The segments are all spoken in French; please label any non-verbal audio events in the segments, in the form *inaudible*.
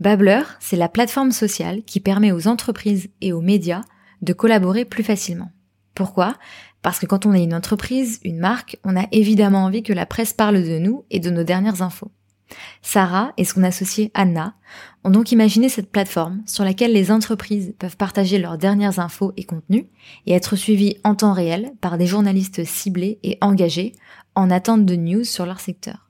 Babbler, c'est la plateforme sociale qui permet aux entreprises et aux médias de collaborer plus facilement. Pourquoi? Parce que quand on est une entreprise, une marque, on a évidemment envie que la presse parle de nous et de nos dernières infos. Sarah et son associée Anna ont donc imaginé cette plateforme sur laquelle les entreprises peuvent partager leurs dernières infos et contenus et être suivies en temps réel par des journalistes ciblés et engagés en attente de news sur leur secteur.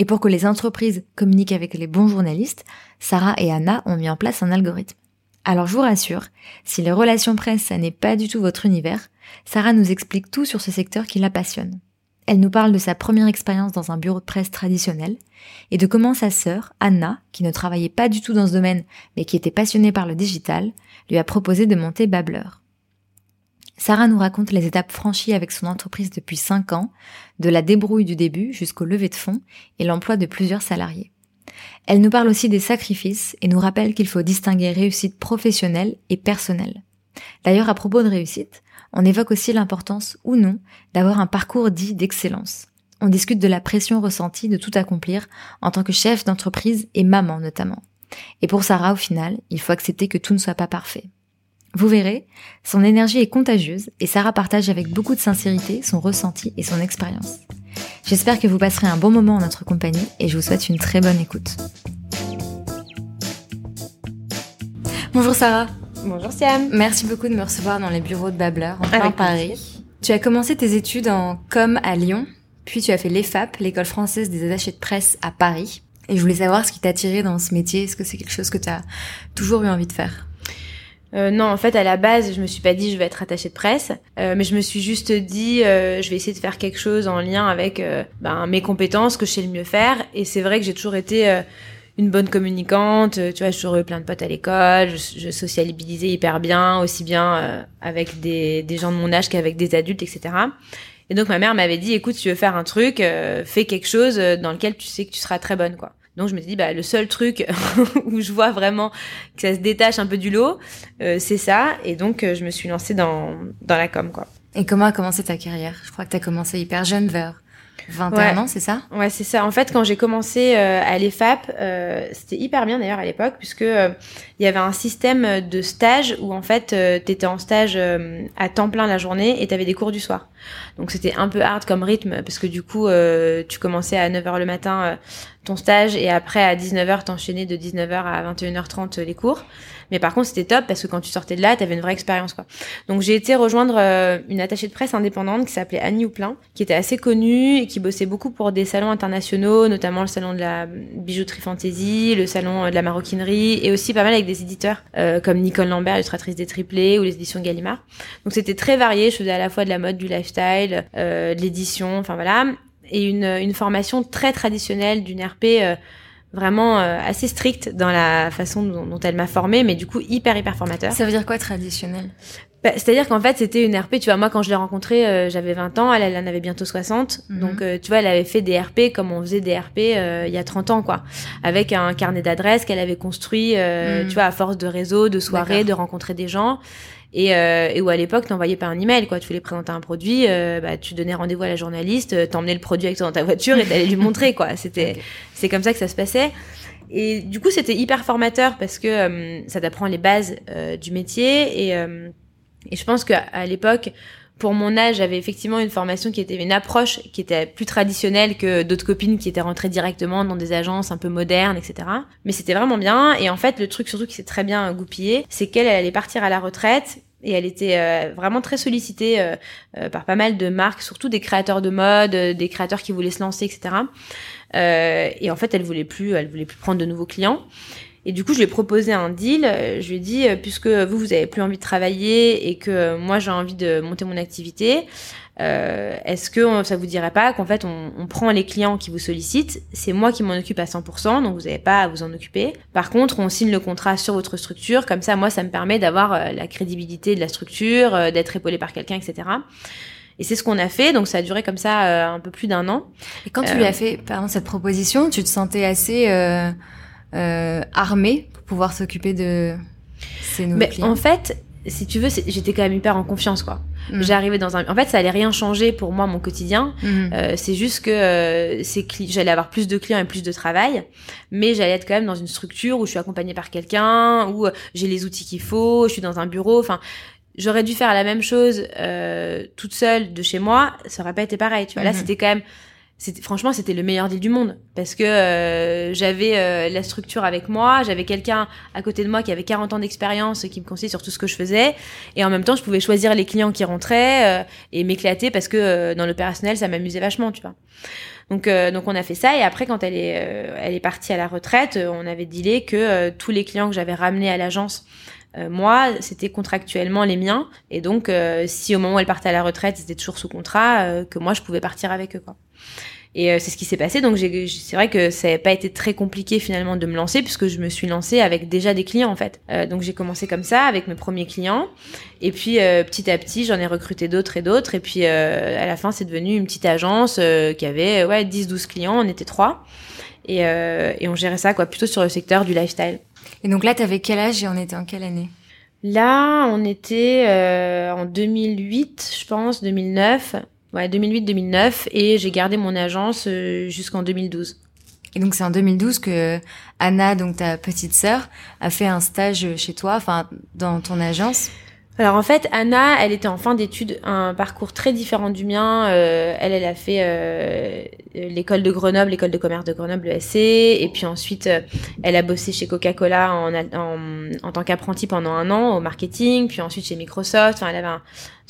Et pour que les entreprises communiquent avec les bons journalistes, Sarah et Anna ont mis en place un algorithme. Alors je vous rassure, si les relations presse, ça n'est pas du tout votre univers, Sarah nous explique tout sur ce secteur qui la passionne. Elle nous parle de sa première expérience dans un bureau de presse traditionnel et de comment sa sœur, Anna, qui ne travaillait pas du tout dans ce domaine mais qui était passionnée par le digital, lui a proposé de monter Babbler. Sarah nous raconte les étapes franchies avec son entreprise depuis 5 ans, de la débrouille du début jusqu'au lever de fonds et l'emploi de plusieurs salariés. Elle nous parle aussi des sacrifices et nous rappelle qu'il faut distinguer réussite professionnelle et personnelle. D'ailleurs, à propos de réussite, on évoque aussi l'importance ou non d'avoir un parcours dit d'excellence. On discute de la pression ressentie de tout accomplir en tant que chef d'entreprise et maman notamment. Et pour Sarah, au final, il faut accepter que tout ne soit pas parfait. Vous verrez, son énergie est contagieuse et Sarah partage avec beaucoup de sincérité son ressenti et son expérience. J'espère que vous passerez un bon moment en notre compagnie et je vous souhaite une très bonne écoute. Bonjour Sarah. Bonjour Siam. Merci beaucoup de me recevoir dans les bureaux de Babbler en plein Paris. Tu as commencé tes études en com à Lyon, puis tu as fait l'EFAP, l'école française des attachés de presse à Paris. Et je voulais savoir ce qui t'a attiré dans ce métier. Est-ce que c'est quelque chose que tu as toujours eu envie de faire? Euh, non, en fait, à la base, je me suis pas dit je vais être attachée de presse, euh, mais je me suis juste dit euh, je vais essayer de faire quelque chose en lien avec euh, ben, mes compétences que je sais le mieux faire. Et c'est vrai que j'ai toujours été euh, une bonne communicante. Tu vois, j'ai toujours eu plein de potes à l'école. Je, je, socialisais hyper bien, aussi bien avec des, des, gens de mon âge qu'avec des adultes, etc. Et donc ma mère m'avait dit écoute, tu veux faire un truc, fais quelque chose dans lequel tu sais que tu seras très bonne, quoi. Donc je me dis bah le seul truc *laughs* où je vois vraiment que ça se détache un peu du lot, euh, c'est ça. Et donc euh, je me suis lancée dans dans la com quoi. Et comment a commencé ta carrière? Je crois que tu as commencé hyper jeune, vers 21 ans, c'est ça? Ouais, c'est ça. En fait, quand j'ai commencé euh, à l'EFAP, euh, c'était hyper bien d'ailleurs à l'époque, puisque euh, il y avait un système de stage où en fait, euh, tu étais en stage à temps plein la journée et tu avais des cours du soir. Donc c'était un peu hard comme rythme, parce que du coup, tu commençais à 9h le matin ton stage et après à 19h t'enchaînais de 19h à 21h30 les cours. Mais par contre, c'était top parce que quand tu sortais de là, t'avais une vraie expérience, quoi. Donc, j'ai été rejoindre euh, une attachée de presse indépendante qui s'appelait Annie Houplin, qui était assez connue et qui bossait beaucoup pour des salons internationaux, notamment le salon de la bijouterie fantasy, le salon de la maroquinerie et aussi pas mal avec des éditeurs euh, comme Nicole Lambert, illustratrice des triplés ou les éditions Gallimard. Donc, c'était très varié. Je faisais à la fois de la mode, du lifestyle, euh, de l'édition, enfin voilà. Et une, une formation très traditionnelle d'une RP euh, vraiment euh, assez stricte dans la façon dont, dont elle m'a formée, mais du coup hyper hyper formateur. Ça veut dire quoi traditionnel? Bah, C'est-à-dire qu'en fait c'était une RP, tu vois, moi quand je l'ai rencontrée, euh, j'avais 20 ans, elle, elle en avait bientôt 60, mm -hmm. donc euh, tu vois, elle avait fait des RP comme on faisait des RP euh, il y a 30 ans, quoi, avec un carnet d'adresses qu'elle avait construit, mm. tu vois, à force de réseau, de soirées, de rencontrer des gens et, euh, et où à l'époque t'envoyais pas un email quoi. Tu voulais présenter un produit euh, bah, tu donnais rendez-vous à la journaliste euh, t'emmenais le produit avec toi dans ta voiture et t'allais lui *laughs* montrer quoi. C'était okay. c'est comme ça que ça se passait. Et du coup c'était hyper formateur parce que euh, ça t'apprend les bases euh, du métier. Et euh, et je pense qu'à l'époque pour mon âge, j'avais effectivement une formation qui était une approche qui était plus traditionnelle que d'autres copines qui étaient rentrées directement dans des agences un peu modernes, etc. Mais c'était vraiment bien. Et en fait, le truc surtout qui s'est très bien goupillé, c'est qu'elle elle allait partir à la retraite et elle était euh, vraiment très sollicitée euh, euh, par pas mal de marques, surtout des créateurs de mode, des créateurs qui voulaient se lancer, etc. Et en fait, elle voulait plus, elle voulait plus prendre de nouveaux clients. Et du coup, je lui ai proposé un deal. Je lui ai dit, puisque vous, vous avez plus envie de travailler et que moi, j'ai envie de monter mon activité, euh, est-ce que ça vous dirait pas qu'en fait on, on, prend les clients qui vous sollicitent, c'est moi qui m'en occupe à 100%, donc vous n'avez pas à vous en occuper. Par contre, on signe le contrat sur votre structure, comme ça, moi, ça me permet d'avoir euh, la crédibilité de la structure, euh, d'être épaulé par quelqu'un, etc. Et c'est ce qu'on a fait, donc ça a duré comme ça euh, un peu plus d'un an. Et quand tu lui as fait, pardon, cette proposition, tu te sentais assez armé pour pouvoir s'occuper de ces nouveaux Mais En fait, si tu veux, j'étais quand même hyper en confiance, quoi. Mm. J'arrivais dans un. En fait, ça allait rien changer pour moi mon quotidien. Mm. Euh, c'est juste que euh, j'allais avoir plus de clients et plus de travail, mais j'allais être quand même dans une structure où je suis accompagnée par quelqu'un, où euh, j'ai les outils qu'il faut, je suis dans un bureau. Enfin, j'aurais dû faire la même chose euh, toute seule de chez moi, ça aurait pas été pareil. Tu vois, là, mm-hmm. c'était quand même franchement c'était le meilleur deal du monde. Parce que euh, j'avais euh, la structure avec moi, j'avais quelqu'un à côté de moi qui avait 40 ans d'expérience qui me conseillait sur tout ce que je faisais. Et en même temps je pouvais choisir les clients qui rentraient euh, et m'éclater parce que dans l'opérationnel ça m'amusait vachement, tu vois. Donc donc on a fait ça. Et après quand elle est elle est partie à la retraite, on avait dealé que tous les clients que j'avais ramenés à l'agence moi, c'était contractuellement les miens, et donc si au moment où elle partait à la retraite, c'était toujours sous contrat, que moi je pouvais partir avec eux. Quoi. Et euh, c'est ce qui s'est passé. Donc c'est vrai que ça n'a pas été très compliqué finalement de me lancer puisque je me suis lancée avec déjà des clients en fait. Euh, donc j'ai commencé comme ça avec mes premiers clients. Et puis euh, petit à petit j'en ai recruté d'autres et d'autres. Et puis à la fin c'est devenu une petite agence qui avait ouais 10-12 clients. On était trois. Et, et on gérait ça quoi plutôt sur le secteur du lifestyle. Et donc là t'avais quel âge et on était en quelle année? Là, on était en 2008, je pense, 2009. Ouais, 2008-2009 et j'ai gardé mon agence euh, jusqu'en 2012. Et donc c'est en 2012 que Anna, donc ta petite sœur, a fait un stage chez toi, enfin dans ton agence? Alors en fait, Anna, elle était en fin d'études, un parcours très différent du mien. Euh, elle, elle a fait euh, l'école de Grenoble, l'école de commerce de Grenoble, le SC, et puis ensuite, euh, elle a bossé chez Coca-Cola en, en, en tant qu'apprenti pendant un an au marketing, puis ensuite chez Microsoft. Enfin, elle avait un,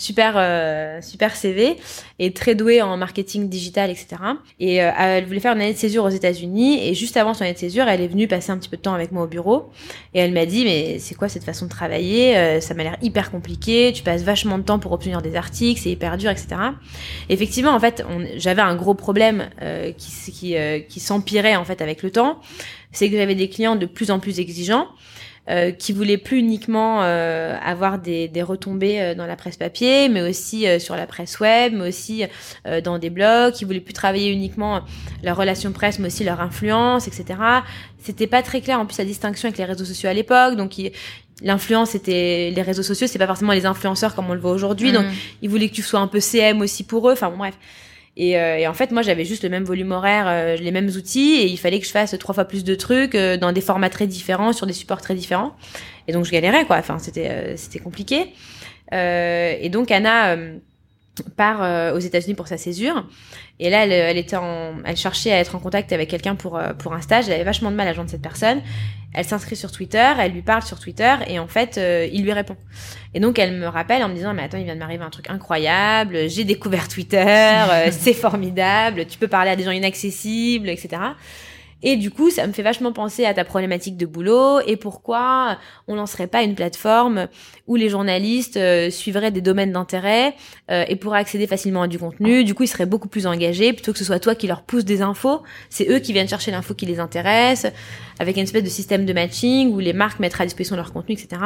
super euh, super CV et très douée en marketing digital etc et euh, elle voulait faire une année de césure aux États-Unis et juste avant son année de césure elle est venue passer un petit peu de temps avec moi au bureau et elle m'a dit mais c'est quoi cette façon de travailler euh, ça m'a l'air hyper compliqué tu passes vachement de temps pour obtenir des articles c'est hyper dur etc effectivement en fait j'avais un gros problème qui qui, qui s'empirait en fait avec le temps. C'est que j'avais des clients de plus en plus exigeants euh, qui voulait plus uniquement euh, avoir des, des retombées euh, dans la presse papier, mais aussi sur la presse web, mais aussi dans des blogs, qui voulaient plus travailler uniquement leur relation presse, mais aussi leur influence, etc. C'était pas très clair en plus la distinction avec les réseaux sociaux à l'époque, donc l'influence c'était les réseaux sociaux, c'est pas forcément les influenceurs comme on le voit aujourd'hui, donc mmh. ils voulaient que tu sois un peu CM aussi pour eux. Enfin bon bref. Et, euh, et, en fait, moi, j'avais juste le même volume horaire, euh, les mêmes outils, et il fallait que je fasse trois fois plus de trucs euh, dans des formats très différents, sur des supports très différents. Et donc, je galérais, quoi. Enfin, c'était c'était compliqué. et donc, Anna part aux États-Unis pour sa césure. Et là, elle, elle, était en, elle cherchait à être en contact avec quelqu'un pour pour un stage. Elle avait vachement de mal à joindre cette personne. Elle s'inscrit sur Twitter, elle lui parle sur Twitter, et en fait, il lui répond. Et donc elle me rappelle en me disant mais attends il vient de m'arriver un truc incroyable, j'ai découvert Twitter, euh, *laughs* c'est formidable, tu peux parler à des gens inaccessibles, etc. Et du coup, ça me fait vachement penser à ta problématique de boulot et pourquoi on lancerait pas une plateforme où les journalistes euh, suivraient des domaines d'intérêt euh, et pourraient accéder facilement à du contenu. Du coup, ils seraient beaucoup plus engagés plutôt que ce soit toi qui leur pousse des infos. C'est eux qui viennent chercher l'info qui les intéresse avec une espèce de système de matching où les marques mettent à disposition leur contenu, etc.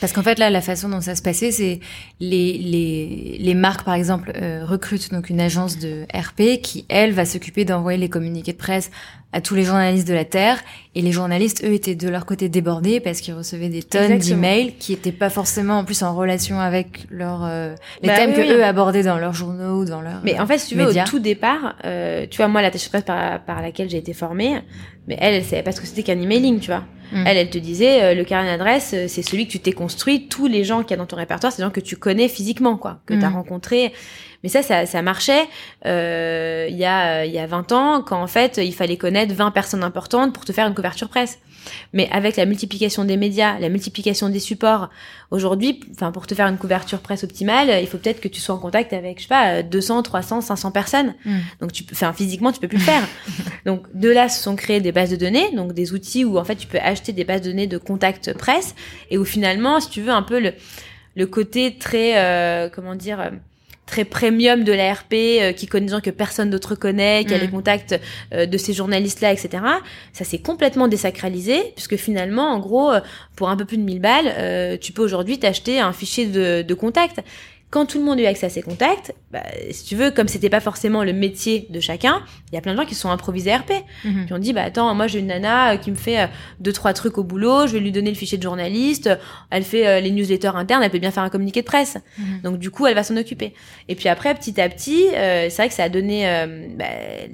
Parce qu'en fait, là, la façon dont ça se passait, c'est les, les, les marques, par exemple, euh, recrutent donc une agence de RP qui, elle, va s'occuper d'envoyer les communiqués de presse à tous les journalistes de la Terre. Et les journalistes, eux, étaient de leur côté débordés parce qu'ils recevaient des tonnes d'emails qui étaient pas forcément en plus en relation avec leur euh, les bah thèmes que eux abordaient dans leurs journaux ou dans leurs Mais en fait, si tu veux, au tout départ, euh, tu vois, moi, la tâche presse par, par laquelle j'ai été formée, mais elle, elle savait pas ce que c'était qu'un emailing, tu vois. Mm. Elle, elle te disait, euh, le carnet d'adresse, euh, c'est celui que tu t'es construit. Tous les gens qu'il y a dans ton répertoire, c'est des gens que tu connais physiquement, quoi, que tu as mm. rencontrés. Mais ça, ça, ça marchait euh, il y a il y a 20 ans, quand en fait, il fallait connaître 20 personnes importantes pour te faire une couverture presse. Mais avec la multiplication des médias, la multiplication des supports, aujourd'hui, enfin pour te faire une couverture presse optimale, il faut peut-être que tu sois en contact avec, je sais pas, 200, 300, 500 personnes. Hmm. Donc tu peux, enfin physiquement, tu peux plus le faire. *laughs* donc de là se sont créées des bases de données, donc des outils où en fait tu peux acheter des bases de données de contact presse et où finalement, si tu veux un peu le le côté très, euh, comment dire très premium de la RP, euh, qui connaît des gens que personne d'autre connaît, qui a Mm. les contacts euh, de ces journalistes-là, etc. Ça s'est complètement désacralisé, puisque finalement, en gros, euh, pour un peu plus de 1000 balles, euh, tu peux aujourd'hui t'acheter un fichier de, de contacts. Quand tout le monde a eu accès à ses contacts, bah, si tu veux, comme c'était pas forcément le métier de chacun, il y a plein de gens qui sont improvisés RP. Mhm. Qui ont dit, bah attends, moi j'ai une nana euh, qui me fait euh, deux trois trucs au boulot, je vais lui donner le fichier de journaliste, elle fait euh, les newsletters internes, elle peut bien faire un communiqué de presse. Mhm. Donc du coup, elle va s'en occuper. Et puis après, petit à petit, euh, c'est vrai que ça a donné, euh, bah,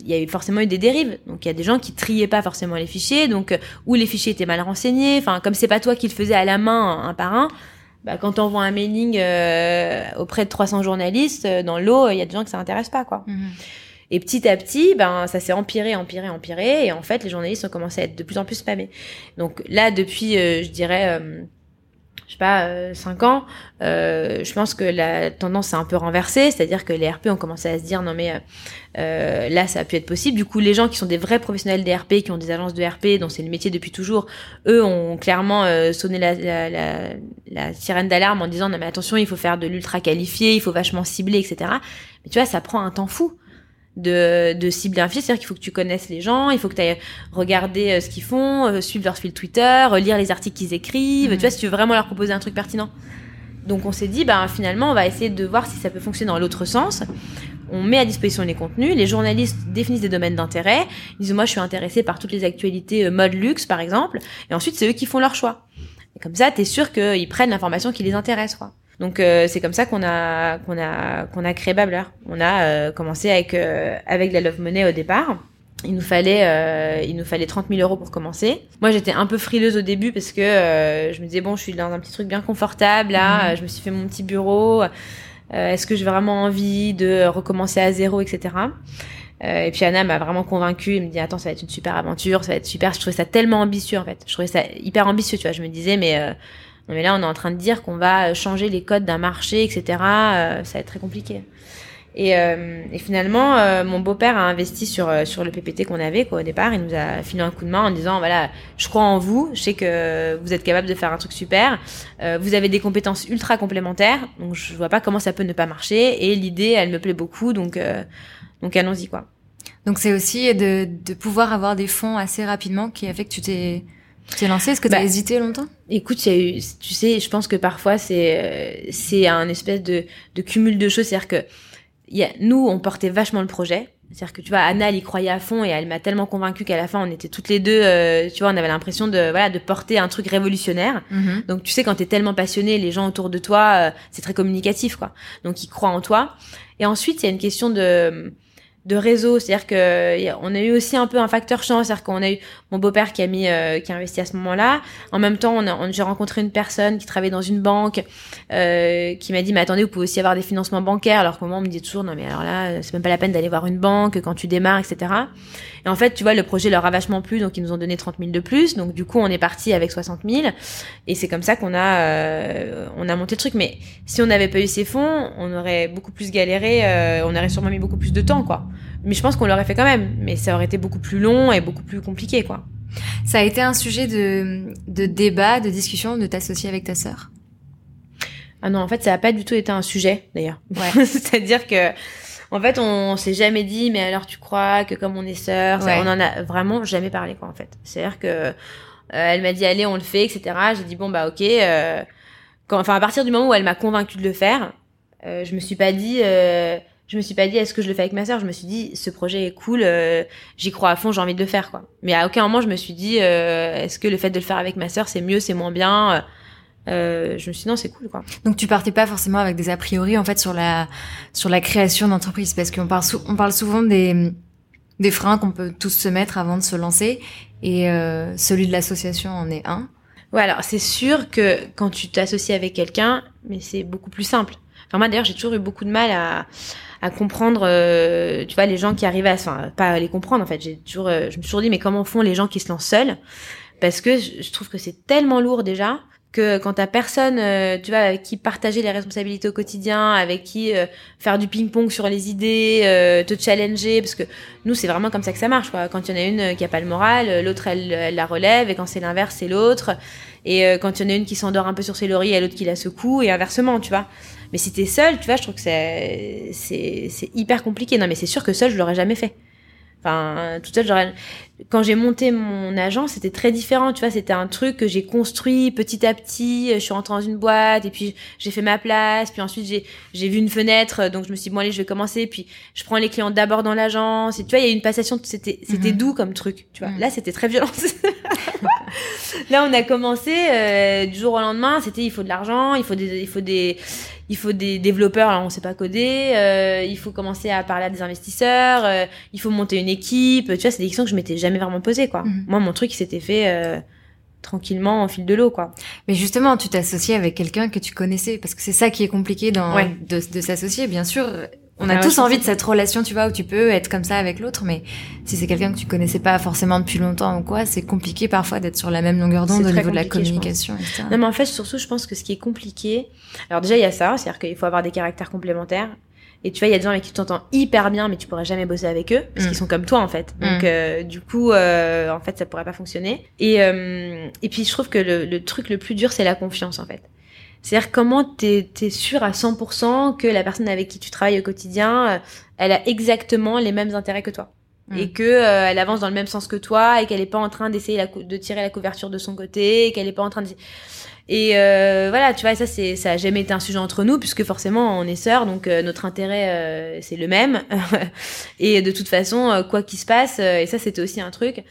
il y a eu forcément eu des dérives. Donc il y a des gens qui triaient pas forcément les fichiers, donc euh, ou les fichiers étaient mal renseignés. Enfin, comme c'est pas toi qui le faisais à la main un par un. Bah, quand t'envoies un mailing euh, auprès de 300 journalistes, euh, dans l'eau, il y a des gens que ça intéresse pas, quoi. Mhm. Et petit à petit, ben ça s'est empiré, empiré, empiré, et en fait les journalistes ont commencé à être de plus en plus spammés. Donc là, depuis, euh, je dirais, euh, je sais pas, euh, cinq ans, euh, je pense que la tendance s'est un peu renversée, c'est-à-dire que les RP ont commencé à se dire non mais euh, euh, là ça a pu être possible. Du coup, les gens qui sont des vrais professionnels des RP, qui ont des agences de RP, dont c'est le métier depuis toujours, eux ont clairement euh, sonné la, la, la, la sirène d'alarme en disant non mais attention, il faut faire de l'ultra qualifié, il faut vachement cibler, etc. Mais tu vois, ça prend un temps fou de, de cibler un fichier, c'est-à-dire qu'il faut que tu connaisses les gens, il faut que tu ailles regarder euh, ce qu'ils font, euh, suivre leur fil Twitter, euh, lire les articles qu'ils écrivent, Mhm. tu vois, si tu veux vraiment leur proposer un truc pertinent. Donc on s'est dit, bah, finalement, on va essayer de voir si ça peut fonctionner dans l'autre sens. On met à disposition les contenus, les journalistes définissent des domaines d'intérêt, ils disent, moi je suis intéressé par toutes les actualités euh, mode luxe, par exemple, et ensuite c'est eux qui font leur choix. Et comme ça, t'es sûr qu'ils prennent l'information qui les intéresse, quoi. Donc euh, c'est comme ça qu'on a qu'on a qu'on a créé Babbler. On a euh, commencé avec euh, avec la Love Money au départ. Il nous fallait euh, il nous fallait 30 000 euros pour commencer. Moi j'étais un peu frileuse au début parce que euh, je me disais bon je suis dans un petit truc bien confortable là. Mhm. Je me suis fait mon petit bureau. Euh, Est-ce que j'ai vraiment envie de recommencer à zéro etc. Euh, et puis Anna m'a vraiment convaincue. Elle me dit attends ça va être une super aventure, ça va être super. Je trouvais ça tellement ambitieux en fait. Je trouvais ça hyper ambitieux tu vois. Je me disais mais euh, mais là, on est en train de dire qu'on va changer les codes d'un marché, etc. Euh, ça va être très compliqué. Et, euh, et finalement, euh, mon beau-père a investi sur euh, sur le PPT qu'on avait quoi, au départ. Il nous a filé un coup de main en disant voilà, je crois en vous. Je sais que vous êtes capable de faire un truc super. Euh, vous avez des compétences ultra complémentaires, donc je vois pas comment ça peut ne pas marcher. Et l'idée, elle me plaît beaucoup, donc euh, donc allons-y quoi. Donc c'est aussi de, de pouvoir avoir des fonds assez rapidement qui a fait que tu t'es tu t'es lancé. Est-ce que tu as Bah, hésité longtemps? Écoute, y a eu, tu sais, je pense que parfois c'est euh, c'est un espèce de, de cumul de choses, c'est-à-dire que y a, nous on portait vachement le projet, c'est-à-dire que tu vois Anna elle y croyait à fond et elle m'a tellement convaincue qu'à la fin on était toutes les deux, euh, tu vois, on avait l'impression de voilà de porter un truc révolutionnaire. Mhm. Donc tu sais quand t'es tellement passionné, les gens autour de toi, euh, c'est très communicatif quoi. Donc ils croient en toi. Et ensuite il y a une question de de réseau, c'est-à-dire que on a eu aussi un peu un facteur chance, c'est-à-dire qu'on a eu mon beau-père qui a mis euh, qui a investi à ce moment-là. En même temps, on a, on- j'ai rencontré une personne qui travaillait dans une banque euh, qui m'a dit mais attendez, vous pouvez aussi avoir des financements bancaires. Alors que moi on me dit toujours non mais alors là c'est même pas la peine d'aller voir une banque quand tu démarres, etc. Et en fait, tu vois, le projet leur a vachement plu, donc ils nous ont donné 30 000 de plus. Donc du coup, on est parti avec 60 000. Et c'est comme ça qu'on a, euh, on a monté le truc. Mais si on n'avait pas eu ces fonds, on aurait beaucoup plus galéré, euh, on aurait sûrement mis beaucoup plus de temps, quoi. Mais je pense qu'on l'aurait fait quand même. Mais ça aurait été beaucoup plus long et beaucoup plus compliqué, quoi. Ça a été un sujet de, de débat, de discussion, de t'associer avec ta sœur. Ah non, en fait, ça n'a pas du tout été un sujet, d'ailleurs. Ouais. *laughs* C'est-à-dire que, en fait, on s'est jamais dit, mais alors tu crois que comme on est sœurs, Ouais. on en a vraiment jamais parlé, quoi, en fait. C'est-à-dire que, euh, elle m'a dit, allez, on le fait, etc. J'ai dit, bon, bah, ok. euh, quand, enfin, à partir du moment où elle m'a convaincu de le faire, euh, je me suis pas dit, euh, je me suis pas dit, est-ce que je le fais avec ma sœur? Je me suis dit, ce projet est cool, euh, j'y crois à fond, j'ai envie de le faire, quoi. Mais à aucun moment, je me suis dit, euh, est-ce que le fait de le faire avec ma sœur, c'est mieux, c'est moins bien? Euh, Je me suis dit, non, c'est cool, quoi. Donc tu partais pas forcément avec des a priori en fait sur la sur la création d'entreprise? Parce qu'on parle sou- on parle souvent des des freins qu'on peut tous se mettre avant de se lancer et euh, celui de l'association en est un. Ouais, alors c'est sûr que quand tu t'associes avec quelqu'un, mais c'est beaucoup plus simple. Enfin moi d'ailleurs j'ai toujours eu beaucoup de mal à, à comprendre, euh, tu vois, les gens qui arrivent à, enfin pas à les comprendre en fait. J'ai toujours, euh, je me suis toujours dit mais comment font les gens qui se lancent seuls? Parce que je, trouve que c'est tellement lourd déjà que quand t'as personne, euh, tu vois, avec qui partager les responsabilités au quotidien, avec qui euh, faire du ping-pong sur les idées, euh, te challenger, parce que nous, c'est vraiment comme ça que ça marche, quoi. Quand il y en a une qui a pas le moral, l'autre, elle, elle, la relève, et quand c'est l'inverse, c'est l'autre. Et quand il y en a une qui s'endort un peu sur ses lauriers, l'autre qui la secoue, et inversement, tu vois. Mais si t'es seule, tu vois, je trouve que c'est, c'est, c'est hyper compliqué. Non, mais c'est sûr que seule, je l'aurais jamais fait. Enfin, tout seul, j'aurais. Quand j'ai monté mon agence, c'était très différent. Tu vois, c'était un truc que j'ai construit petit à petit. Je suis rentrée dans une boîte et puis j'ai fait ma place. Puis ensuite, j'ai j'ai vu une fenêtre, donc je me suis dit bon allez, je vais commencer. Puis je prends les clients d'abord dans l'agence. Et tu vois, il y a eu une passation. C'était c'était mhm. doux comme truc. Tu vois, mhm. là c'était très violent. *laughs* là, on a commencé euh, du jour au lendemain. C'était il faut de l'argent, il faut des il faut des il faut des développeurs, alors on sait pas coder, euh, il faut commencer à parler à des investisseurs, euh, il faut monter une équipe. Tu vois, c'est des questions que je m'étais jamais vraiment posées, quoi. Mhm. Moi, mon truc, il s'était fait euh, tranquillement en fil de l'eau, quoi. Mais justement, tu t'associes avec quelqu'un que tu connaissais, parce que c'est ça qui est compliqué dans de, de s'associer, bien sûr. On a ah tous envie de cette relation, tu vois, où tu peux être comme ça avec l'autre, mais si c'est quelqu'un que tu connaissais pas forcément depuis longtemps ou quoi, c'est compliqué parfois d'être sur la même longueur d'onde au niveau de la communication. Etc. Non, mais en fait, surtout, je pense que ce qui est compliqué, alors déjà il y a ça, c'est-à-dire qu'il faut avoir des caractères complémentaires. Et tu vois, il y a des gens avec qui tu t'entends hyper bien, mais tu pourrais jamais bosser avec eux parce mm. qu'ils sont comme toi en fait. Donc mm. euh, du coup, euh, en fait, ça pourrait pas fonctionner. Et euh, et puis je trouve que le, le truc le plus dur, c'est la confiance en fait. C'est-à-dire comment t'es es sûr à 100% que la personne avec qui tu travailles au quotidien, euh, elle a exactement les mêmes intérêts que toi. Mm. Et que euh, elle avance dans le même sens que toi et qu'elle est pas en train d'essayer de tirer la couverture de son côté, qu'elle est pas en train de et euh, voilà, tu vois, ça c'est ça a jamais été un sujet entre nous puisque forcément on est sœurs, donc notre intérêt c'est le même. *laughs* et de toute façon, quoi qu'il se passe, et ça c'était aussi un truc,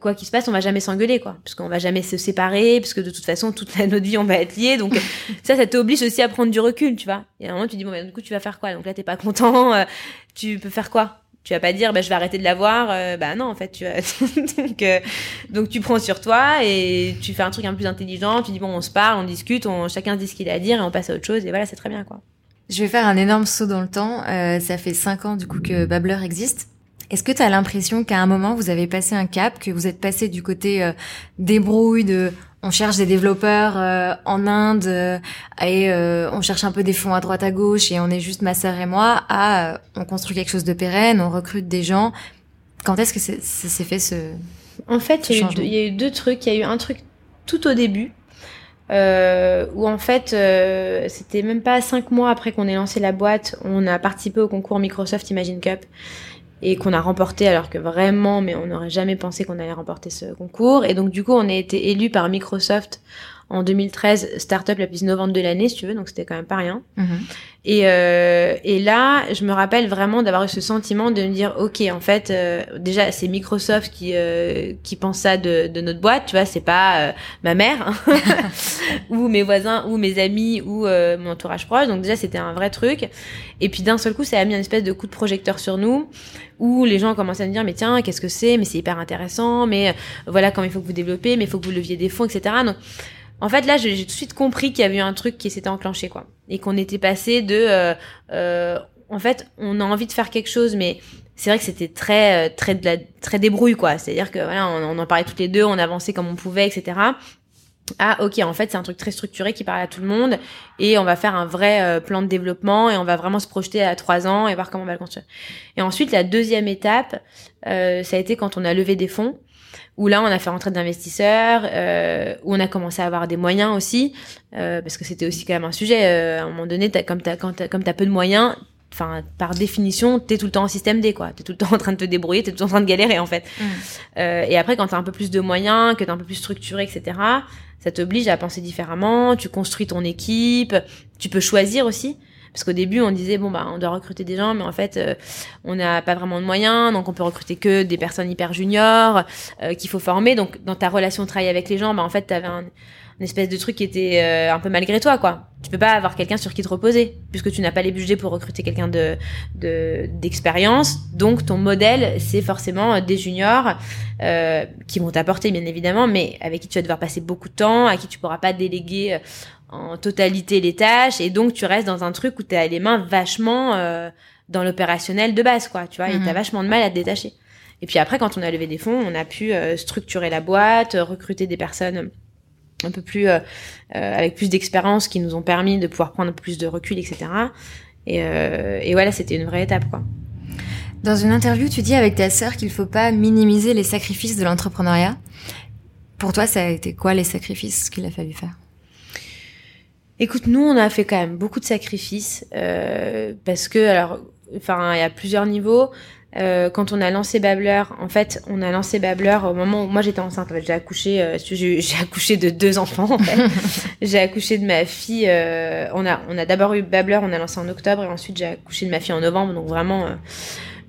quoi qu'il se passe, on va jamais s'engueuler, quoi, puisqu'on va jamais se séparer, puisque de toute façon, toute la, *laughs* notre vie, on va être liés. Donc *laughs* ça, ça t'oblige aussi à prendre du recul, tu vois. Et à un moment, tu dis bon, bah, du coup, tu vas faire quoi? Donc là, t'es pas content, euh, tu peux faire quoi? Tu vas pas dire bah je vais arrêter de la voir euh, bah non en fait tu vas *laughs* donc donc tu prends sur toi et tu fais un truc un peu plus intelligent. Tu dis bon on se parle on discute on chacun dit ce qu'il a à dire et on passe à autre chose. Et voilà c'est très bien quoi. Je vais faire un énorme saut dans le temps. Ça fait cinq ans du coup que Babbler existe est-ce que tu as l'impression qu'à un moment, vous avez passé un cap, que vous êtes passé du côté euh, débrouille, de on cherche des développeurs euh, en Inde euh, et on cherche un peu des fonds à droite à gauche et on est juste ma sœur et moi, à on construit quelque chose de pérenne, on recrute des gens. Quand est-ce que ça s'est fait ce En fait, il y, y, a eu deux trucs. Il y a eu un truc tout au début. Euh, où en fait, c'était même pas cinq mois après qu'on ait lancé la boîte, on a participé au concours Microsoft Imagine Cup et qu'on a remporté alors que vraiment, mais on n'aurait jamais pensé qu'on allait remporter ce concours. Et donc du coup, on a été élu par Microsoft en 2013 startup la plus innovante de l'année, si tu veux, donc c'était quand même pas rien. Mhm. Et, euh, et là, je me rappelle vraiment d'avoir eu ce sentiment de me dire, ok, en fait, euh, déjà c'est Microsoft qui euh, qui pense ça de, de notre boîte, tu vois, c'est pas ma mère hein, *laughs* *laughs* ou mes voisins ou mes amis ou mon entourage proche. Donc déjà c'était un vrai truc. Et puis d'un seul coup, ça a mis un espèce de coup de projecteur sur nous où les gens commencé à me dire mais tiens qu'est-ce que c'est? Mais c'est hyper intéressant mais voilà comment il faut que vous développez mais il faut que vous leviez des fonds etc donc en fait, là, j'ai tout de suite compris qu'il y avait eu un truc qui s'était enclenché, quoi. Et qu'on était passé de... Euh, euh, en fait, on a envie de faire quelque chose, mais c'est vrai que c'était très euh, très très débrouille quoi. C'est à dire que voilà on, en parlait toutes les deux on avançait comme on pouvait etc ah ok en fait c'est un truc très structuré qui parle à tout le monde et on va faire un vrai plan de développement et on va vraiment se projeter à trois ans et voir comment on va le construire. Et ensuite la deuxième étape euh, ça a été quand on a levé des fonds où là on a fait rentrer d'investisseurs, euh, où on a commencé à avoir des moyens aussi, euh, parce que c'était aussi quand même un sujet. Euh, à un moment donné, as, comme t'as quand as, comme t'as peu de moyens, enfin par définition, t'es tout le temps en système D, quoi. T'es tout le temps en train de te débrouiller, t'es tout le temps en train de galérer en fait. Mmh. Euh, et après, quand t'as un peu plus de moyens, que t'es un peu plus structuré, etc., ça t'oblige à penser différemment. Tu construis ton équipe, tu peux choisir aussi. Parce qu'au début, on disait bon bah on doit recruter des gens, mais en fait, euh, on n'a pas vraiment de moyens, donc on peut recruter que des personnes hyper juniors euh, qu'il faut former. Donc dans ta relation de travail avec les gens, bah en fait, t'avais un une espèce de truc qui était euh, un peu malgré toi quoi. Tu peux pas avoir quelqu'un sur qui te reposer puisque tu n'as pas les budgets pour recruter quelqu'un de d'expérience. Donc ton modèle c'est forcément des juniors euh, qui vont t'apporter bien évidemment, mais avec qui tu vas devoir passer beaucoup de temps, à qui tu pourras pas déléguer en totalité les tâches et donc tu restes dans un truc où tu as les mains vachement euh, dans l'opérationnel de base quoi tu vois et t'as mhm. vachement de mal à te détacher et puis après quand on a levé des fonds on a pu euh, structurer la boîte recruter des personnes un peu plus avec plus d'expérience qui nous ont permis de pouvoir prendre plus de recul, etc. Et, et voilà, c'était une vraie étape, quoi. Dans une interview, tu dis avec ta sœur qu'il faut pas minimiser les sacrifices de l'entrepreneuriat. Pour toi, ça a été quoi les sacrifices qu'il a fallu faire? Écoute, nous, on a fait quand même beaucoup de sacrifices euh, parce que, alors, enfin, il y a plusieurs niveaux. Euh, quand on a lancé Babbler, en fait, on a lancé Babbler au moment où moi j'étais enceinte. En fait, j'ai accouché, euh, j'ai accouché de deux enfants. En fait. *laughs* j'ai accouché de ma fille. Euh, on a, on a d'abord eu Babbler, on a lancé en octobre et ensuite j'ai accouché de ma fille en novembre. Donc vraiment, euh,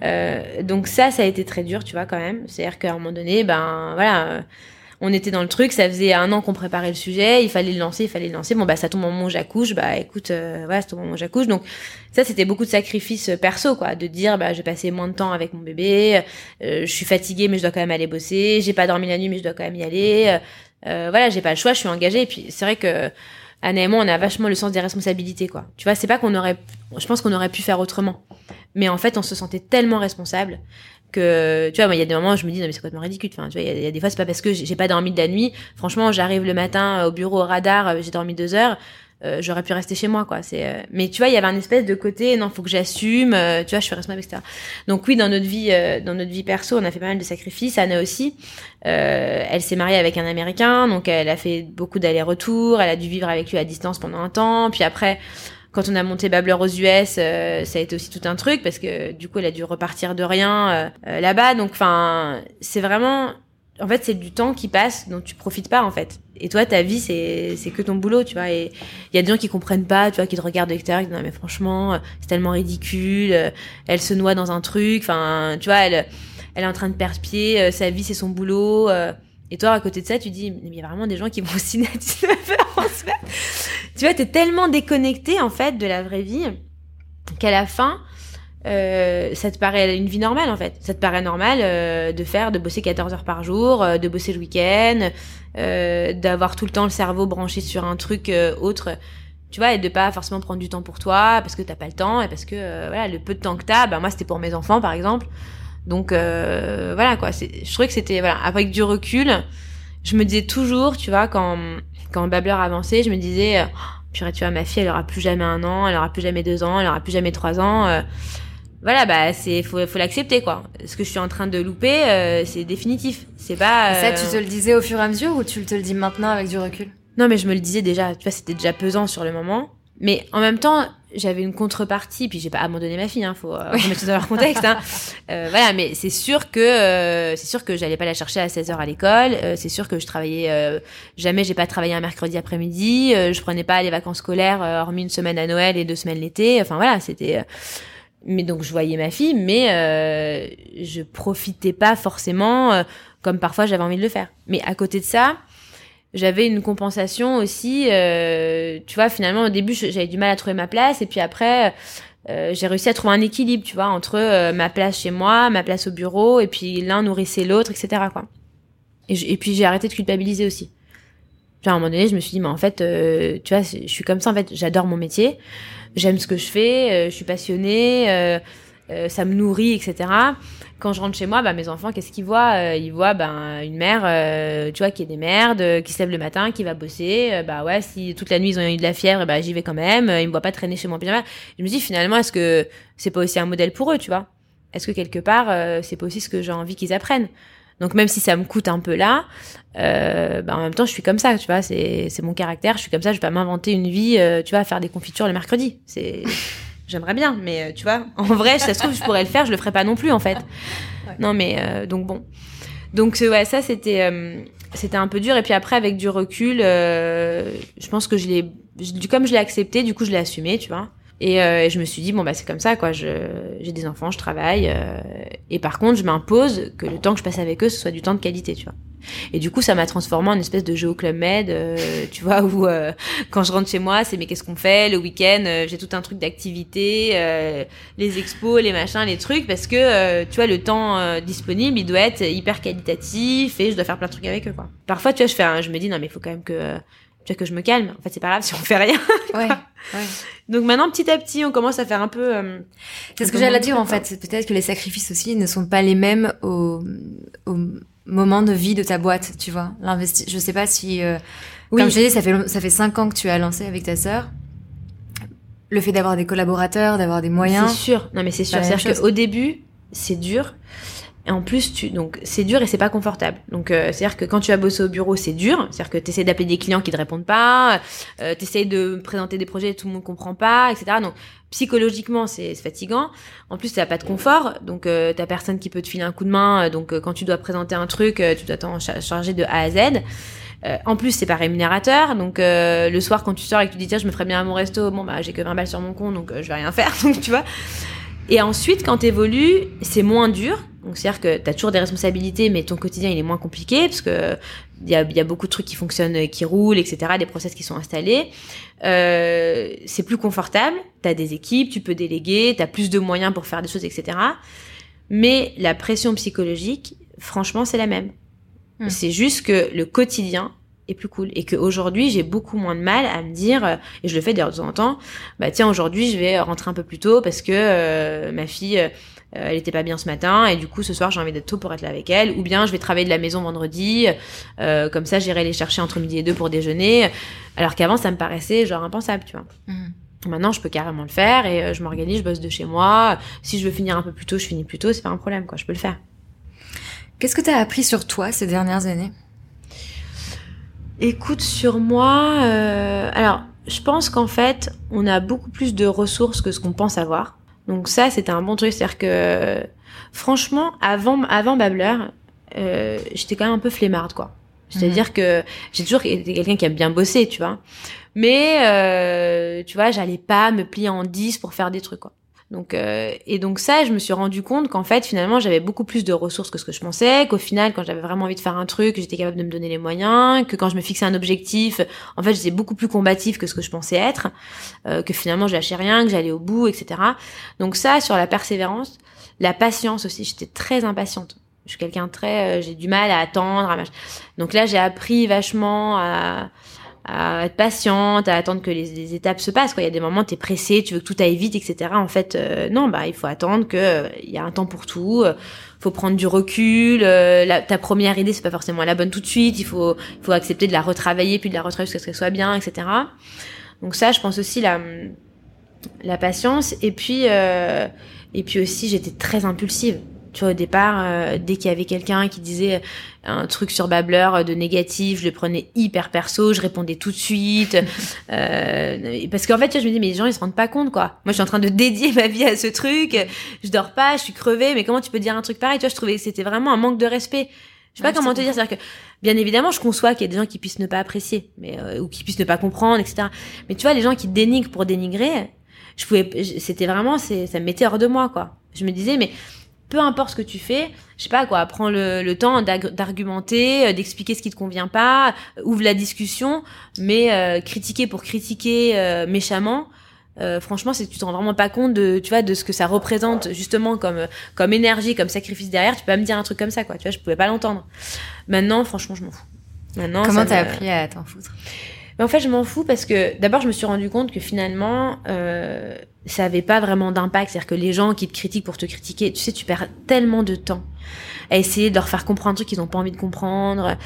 euh, donc ça, ça a été très dur, tu vois, quand même. C'est-à-dire qu'à un moment donné, ben voilà, on était dans le truc, ça faisait un an qu'on préparait le sujet, il fallait le lancer, il fallait le lancer. Bon bah ça tombe au moment où j'accouche, bah écoute, euh, voilà, c'est au moment où j'accouche. Donc ça, c'était beaucoup de sacrifices euh, perso, quoi, de dire bah je vais passer moins de temps avec mon bébé, je suis fatiguée mais je dois quand même aller bosser, j'ai pas dormi la nuit mais je dois quand même y aller. voilà, j'ai pas le choix, je suis engagée. Et puis c'est vrai que Anna et moi, on a vachement le sens des responsabilités, quoi. Tu vois, c'est pas qu'on aurait, je pense qu'on aurait pu faire autrement. Mais en fait, on se sentait tellement responsable que, tu vois, moi, il y a des moments où je me dis, non, mais c'est complètement ridicule. Enfin, tu vois, il y, a des fois, c'est pas parce que j'ai pas dormi de la nuit. Franchement, j'arrive le matin au bureau au radar, j'ai dormi deux heures. Euh, j'aurais pu rester chez moi quoi c'est euh, mais tu vois il y avait un espèce de côté non faut que j'assume euh, tu vois je suis responsable etc donc oui dans notre vie dans notre vie perso on a fait pas mal de sacrifices Anna aussi elle s'est mariée avec un américain donc elle a fait beaucoup d'allers-retours elle a dû vivre avec lui à distance pendant un temps puis après quand on a monté Babbler aux US, ça a été aussi tout un truc parce que du coup, elle a dû repartir de rien là-bas. Donc, enfin, c'est vraiment en fait, c'est du temps qui passe dont tu profites pas, en fait. Et toi, ta vie, c'est, c'est que ton boulot, tu vois. Et il y a des gens qui comprennent pas, tu vois, qui te regardent de l'extérieur, qui disent, non, mais franchement, c'est tellement ridicule, elle se noie dans un truc, enfin, tu vois, elle, elle est en train de perdre pied, euh, sa vie, c'est son boulot. Et toi, à côté de ça, tu dis, mais il y a vraiment des gens qui vont au ciné à 19h en tu vois, t'es tellement déconnecté, en fait, de la vraie vie, qu'à la fin, euh, ça te paraît une vie normale en fait. Ça te paraît normal euh, de faire, de bosser 14 heures par jour, euh, de bosser le week-end, d'avoir tout le temps le cerveau branché sur un truc autre, tu vois, et de pas forcément prendre du temps pour toi parce que t'as pas le temps et parce que voilà le peu de temps que t'as, ben moi c'était pour mes enfants par exemple. Donc voilà quoi. Je trouvais que c'était voilà avec du recul, je me disais toujours, tu vois, quand quand Babbler avançait, je me disais, oh, purée, tu vois, ma fille elle aura plus jamais un an, elle aura plus jamais deux ans, elle aura plus jamais trois ans voilà bah c'est faut faut l'accepter quoi. Ce que je suis en train de louper euh, c'est définitif. C'est pas ça tu te le disais au fur et à mesure ou tu te le dis maintenant avec du recul? Non mais je me le disais déjà tu vois c'était déjà pesant sur le moment. Mais en même temps j'avais une contrepartie puis j'ai pas abandonné ma fille hein faut euh, remettre ça dans leur contexte hein. *laughs* euh, voilà mais c'est sûr que euh, c'est sûr que j'allais pas la chercher à 16h à l'école euh, c'est sûr que je travaillais euh, jamais j'ai pas travaillé un mercredi après-midi je prenais pas les vacances scolaires hormis une semaine à Noël et deux semaines l'été enfin voilà c'était mais donc je voyais ma fille, mais euh, je profitais pas forcément euh, comme parfois j'avais envie de le faire. Mais à côté de ça, j'avais une compensation aussi. Euh, tu vois, finalement au début j'avais du mal à trouver ma place, et puis après euh, j'ai réussi à trouver un équilibre, tu vois, entre euh, ma place chez moi, ma place au bureau, et puis l'un nourrissait l'autre, etc. Quoi. Et, puis j'ai arrêté de culpabiliser aussi. Puis à un moment donné, je me suis dit, mais en fait, tu vois, je suis comme ça. En fait, j'adore mon métier j'aime ce que je fais, euh, je suis passionnée, euh, euh, ça me nourrit, etc. Quand je rentre chez moi, bah, mes enfants, qu'est-ce qu'ils voient? Ils voient ben, une mère, tu vois, qui est des merdes, qui se lève le matin, qui va bosser. bah ouais, si toute la nuit ils ont eu de la fièvre, bah j'y vais quand même. Ils me voient pas traîner chez mon pyjama. Je me dis finalement, est-ce que c'est pas aussi un modèle pour eux, tu vois? Est-ce que quelque part, c'est pas aussi ce que j'ai envie qu'ils apprennent? Donc même si ça me coûte un peu là, euh, bah en même temps je suis comme ça, tu vois, c'est mon caractère, je suis comme ça, je vais pas m'inventer une vie, euh, tu vois, faire des confitures le mercredi. C'est *laughs* j'aimerais bien, mais euh, tu vois, *laughs* en vrai, ça se trouve je pourrais le faire, je le ferais pas non plus en fait. Non mais euh, donc bon. Donc ouais, ça c'était c'était un peu dur et puis après avec du recul, je pense que je l'ai comme je l'ai accepté, du coup je l'ai assumé, tu vois. Euh, et, je me suis dit bon bah c'est comme ça quoi. J'ai des enfants, je travaille euh, et par contre je m'impose que le temps que je passe avec eux ce soit du temps de qualité, tu vois. Et du coup ça m'a transformé en une espèce de jeu au club med, euh, tu vois *laughs* où quand je rentre chez moi c'est mais qu'est-ce qu'on fait le week-end J'ai tout un truc d'activité, les expos, les machins, les trucs parce que tu vois le temps disponible il doit être hyper qualitatif et je dois faire plein de trucs avec eux quoi. Parfois tu vois je fais je me dis non mais il faut quand même que tu vois que je me calme. En fait, c'est pas grave *laughs* si on fait rien. ouais, ouais. Donc maintenant, petit à petit, on commence à faire un peu. Euh, c'est ce que j'allais dire en fait. C'est peut-être que les sacrifices aussi ne sont pas les mêmes au, au moment de vie de ta boîte, tu vois. L'investi. Je sais pas si. Euh, Oui. Comme je t'ai dit, ça fait ça fait cinq ans que tu as lancé avec ta sœur. Le fait d'avoir des collaborateurs, d'avoir des moyens. C'est sûr. Non mais c'est sûr. C'est-à-dire qu'au début, c'est dur. Et en plus, tu donc c'est dur et c'est pas confortable. Donc euh, c'est-à-dire que quand tu as bossé au bureau, c'est dur. C'est-à-dire que tu essaies d'appeler des clients qui te répondent pas, euh, tu essaies de présenter des projets, tout le monde comprend pas, etc. Donc psychologiquement, c'est fatigant. En plus, t'as pas de confort, donc euh, t'as personne qui peut te filer un coup de main. Donc euh, quand tu dois présenter un truc, euh, tu dois t'en charger de A à Z. en plus, c'est pas rémunérateur, donc le soir quand tu sors et que tu dis tiens, je me ferais bien à mon resto, bon bah j'ai que 20 balles sur mon compte, donc je vais rien faire, *laughs* donc tu vois. Et ensuite, quand t'évolues, c'est moins dur. Donc c'est-à-dire que tu as toujours des responsabilités, mais ton quotidien il est moins compliqué parce que il y a, y a, beaucoup de trucs qui fonctionnent, qui roulent, etc. Des process qui sont installés. Euh, c'est plus confortable. Tu as des équipes, tu peux déléguer, tu as plus de moyens pour faire des choses, etc. Mais la pression psychologique, franchement, c'est la même. Hmm. C'est juste que le quotidien est plus cool et qu'aujourd'hui j'ai beaucoup moins de mal à me dire euh, et je le fais d'ailleurs de temps en temps bah tiens aujourd'hui je vais rentrer un peu plus tôt parce que euh, ma fille euh, elle était pas bien ce matin et du coup ce soir j'ai envie d'être tôt pour être là avec elle. Ou bien je vais travailler de la maison vendredi euh, comme ça j'irai les chercher entre midi et deux pour déjeuner. Alors qu'avant ça me paraissait genre impensable tu vois. Mmh. maintenant je peux carrément le faire et je m'organise je bosse de chez moi. Si je veux finir un peu plus tôt je finis plus tôt c'est pas un problème quoi je peux le faire. Qu'est-ce que tu as appris sur toi ces dernières années? Écoute, sur moi, euh, alors je pense qu'en fait, on a beaucoup plus de ressources que ce qu'on pense avoir. Donc ça, c'était un bon truc, c'est-à-dire que franchement, avant avant Babbler, euh, j'étais quand même un peu flemmarde, quoi. C'est-à-dire mhm. que j'ai toujours été quelqu'un qui aime bien bosser, tu vois. Mais euh, tu vois, j'allais pas me plier en 10 pour faire des trucs, quoi. Donc euh, et donc ça, je me suis rendu compte qu'en fait finalement j'avais beaucoup plus de ressources que ce que je pensais, qu'au final quand j'avais vraiment envie de faire un truc, j'étais capable de me donner les moyens, que quand je me fixais un objectif, en fait j'étais beaucoup plus combatif que ce que je pensais être, euh, que finalement je lâchais rien, que j'allais au bout, etc. Donc ça sur la persévérance, la patience aussi, j'étais très impatiente. Je suis quelqu'un très, euh, j'ai du mal à attendre. À Donc là j'ai appris vachement à à être patiente, à attendre que les, étapes se passent. Quoi. Il y a des moments, tu es pressé, tu veux que tout aille vite, etc. En fait, euh, non, bah il faut attendre que euh, il y a un temps pour tout. Euh, faut prendre du recul. La, ta première idée, c'est pas forcément la bonne tout de suite. Il faut, faut accepter de la retravailler, puis de la retravailler jusqu'à ce qu'elle soit bien, etc. Donc ça, je pense aussi la, la patience. Et puis, et puis aussi, j'étais très impulsive. Tu vois, au départ, euh, dès qu'il y avait quelqu'un qui disait un truc sur Babbler euh, de négatif, je le prenais hyper perso, je répondais tout de suite. *laughs* euh, parce qu'en fait, tu vois, je me dis, mais les gens, ils se rendent pas compte, quoi. Moi, je suis en train de dédier *laughs* ma vie à ce truc. Je dors pas, je suis crevée, mais comment tu peux dire un truc pareil? Tu vois, je trouvais que c'était vraiment un manque de respect. Je sais pas comment te dire, c'est-à-dire que, bien évidemment, je conçois qu'il y a des gens qui puissent ne pas apprécier, mais, euh, ou qui puissent ne pas comprendre, etc. Mais tu vois, les gens qui dénigrent pour dénigrer, je pouvais, c'était vraiment, c'est, ça me mettait hors de moi, quoi. Je me disais, mais peu importe ce que tu fais, je sais pas quoi, prends le, le temps d'argumenter, euh, d'expliquer ce qui te convient pas, euh, ouvre la discussion, mais euh, critiquer pour critiquer méchamment, franchement, c'est que tu te rends vraiment pas compte de, tu vois, de ce que ça représente justement comme comme énergie, comme sacrifice derrière. Tu peux pas me dire un truc comme ça, quoi. Tu vois, je pouvais pas l'entendre. Maintenant, franchement, je m'en fous. Maintenant, comment t'as appris à t'en foutre? Mais en fait, je m'en fous parce que d'abord, je me suis rendu compte que finalement, euh, ça avait pas vraiment d'impact. C'est-à-dire que les gens qui te critiquent pour te critiquer, tu sais, tu perds tellement de temps à essayer de leur faire comprendre un truc qu'ils n'ont pas envie de comprendre.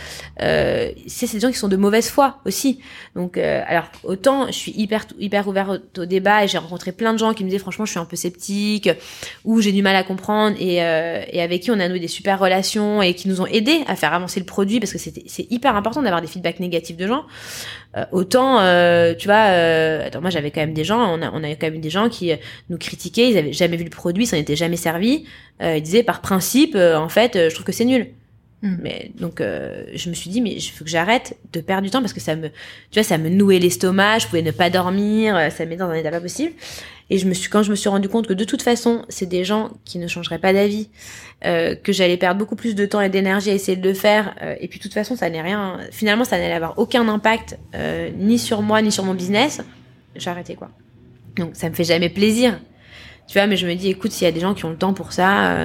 Euh, c'est des gens qui sont de mauvaise foi aussi. Donc, euh, alors autant je suis hyper hyper ouvert au, débat et j'ai rencontré plein de gens qui me disaient franchement je suis un peu sceptique ou j'ai du mal à comprendre et, euh, et avec qui on a noué des super relations et qui nous ont aidés à faire avancer le produit parce que c'est hyper important d'avoir des feedbacks négatifs de gens. Euh, autant, euh, tu vois, euh, attends, moi j'avais quand même des gens, on a, on quand même des gens qui nous critiquaient, ils avaient jamais vu le produit, ça n'était jamais servi. ils disaient par principe, en fait, je trouve que c'est nul. Hmm. Mais donc je me suis dit mais il faut que j'arrête de perdre du temps parce que ça me tu vois ça me nouait l'estomac, je pouvais ne pas dormir, ça me mettait dans un état pas possible. Et je me suis, quand je me suis rendu compte que de toute façon, c'est des gens qui ne changeraient pas d'avis, euh, que j'allais perdre beaucoup plus de temps et d'énergie à essayer de le faire, euh, et puis de toute façon, ça n'est rien. Finalement, ça n'allait avoir aucun impact euh, ni sur moi ni sur mon business. J'ai arrêté quoi. Donc ça me fait jamais plaisir, tu vois. Mais je me dis, écoute, s'il y a des gens qui ont le temps pour ça,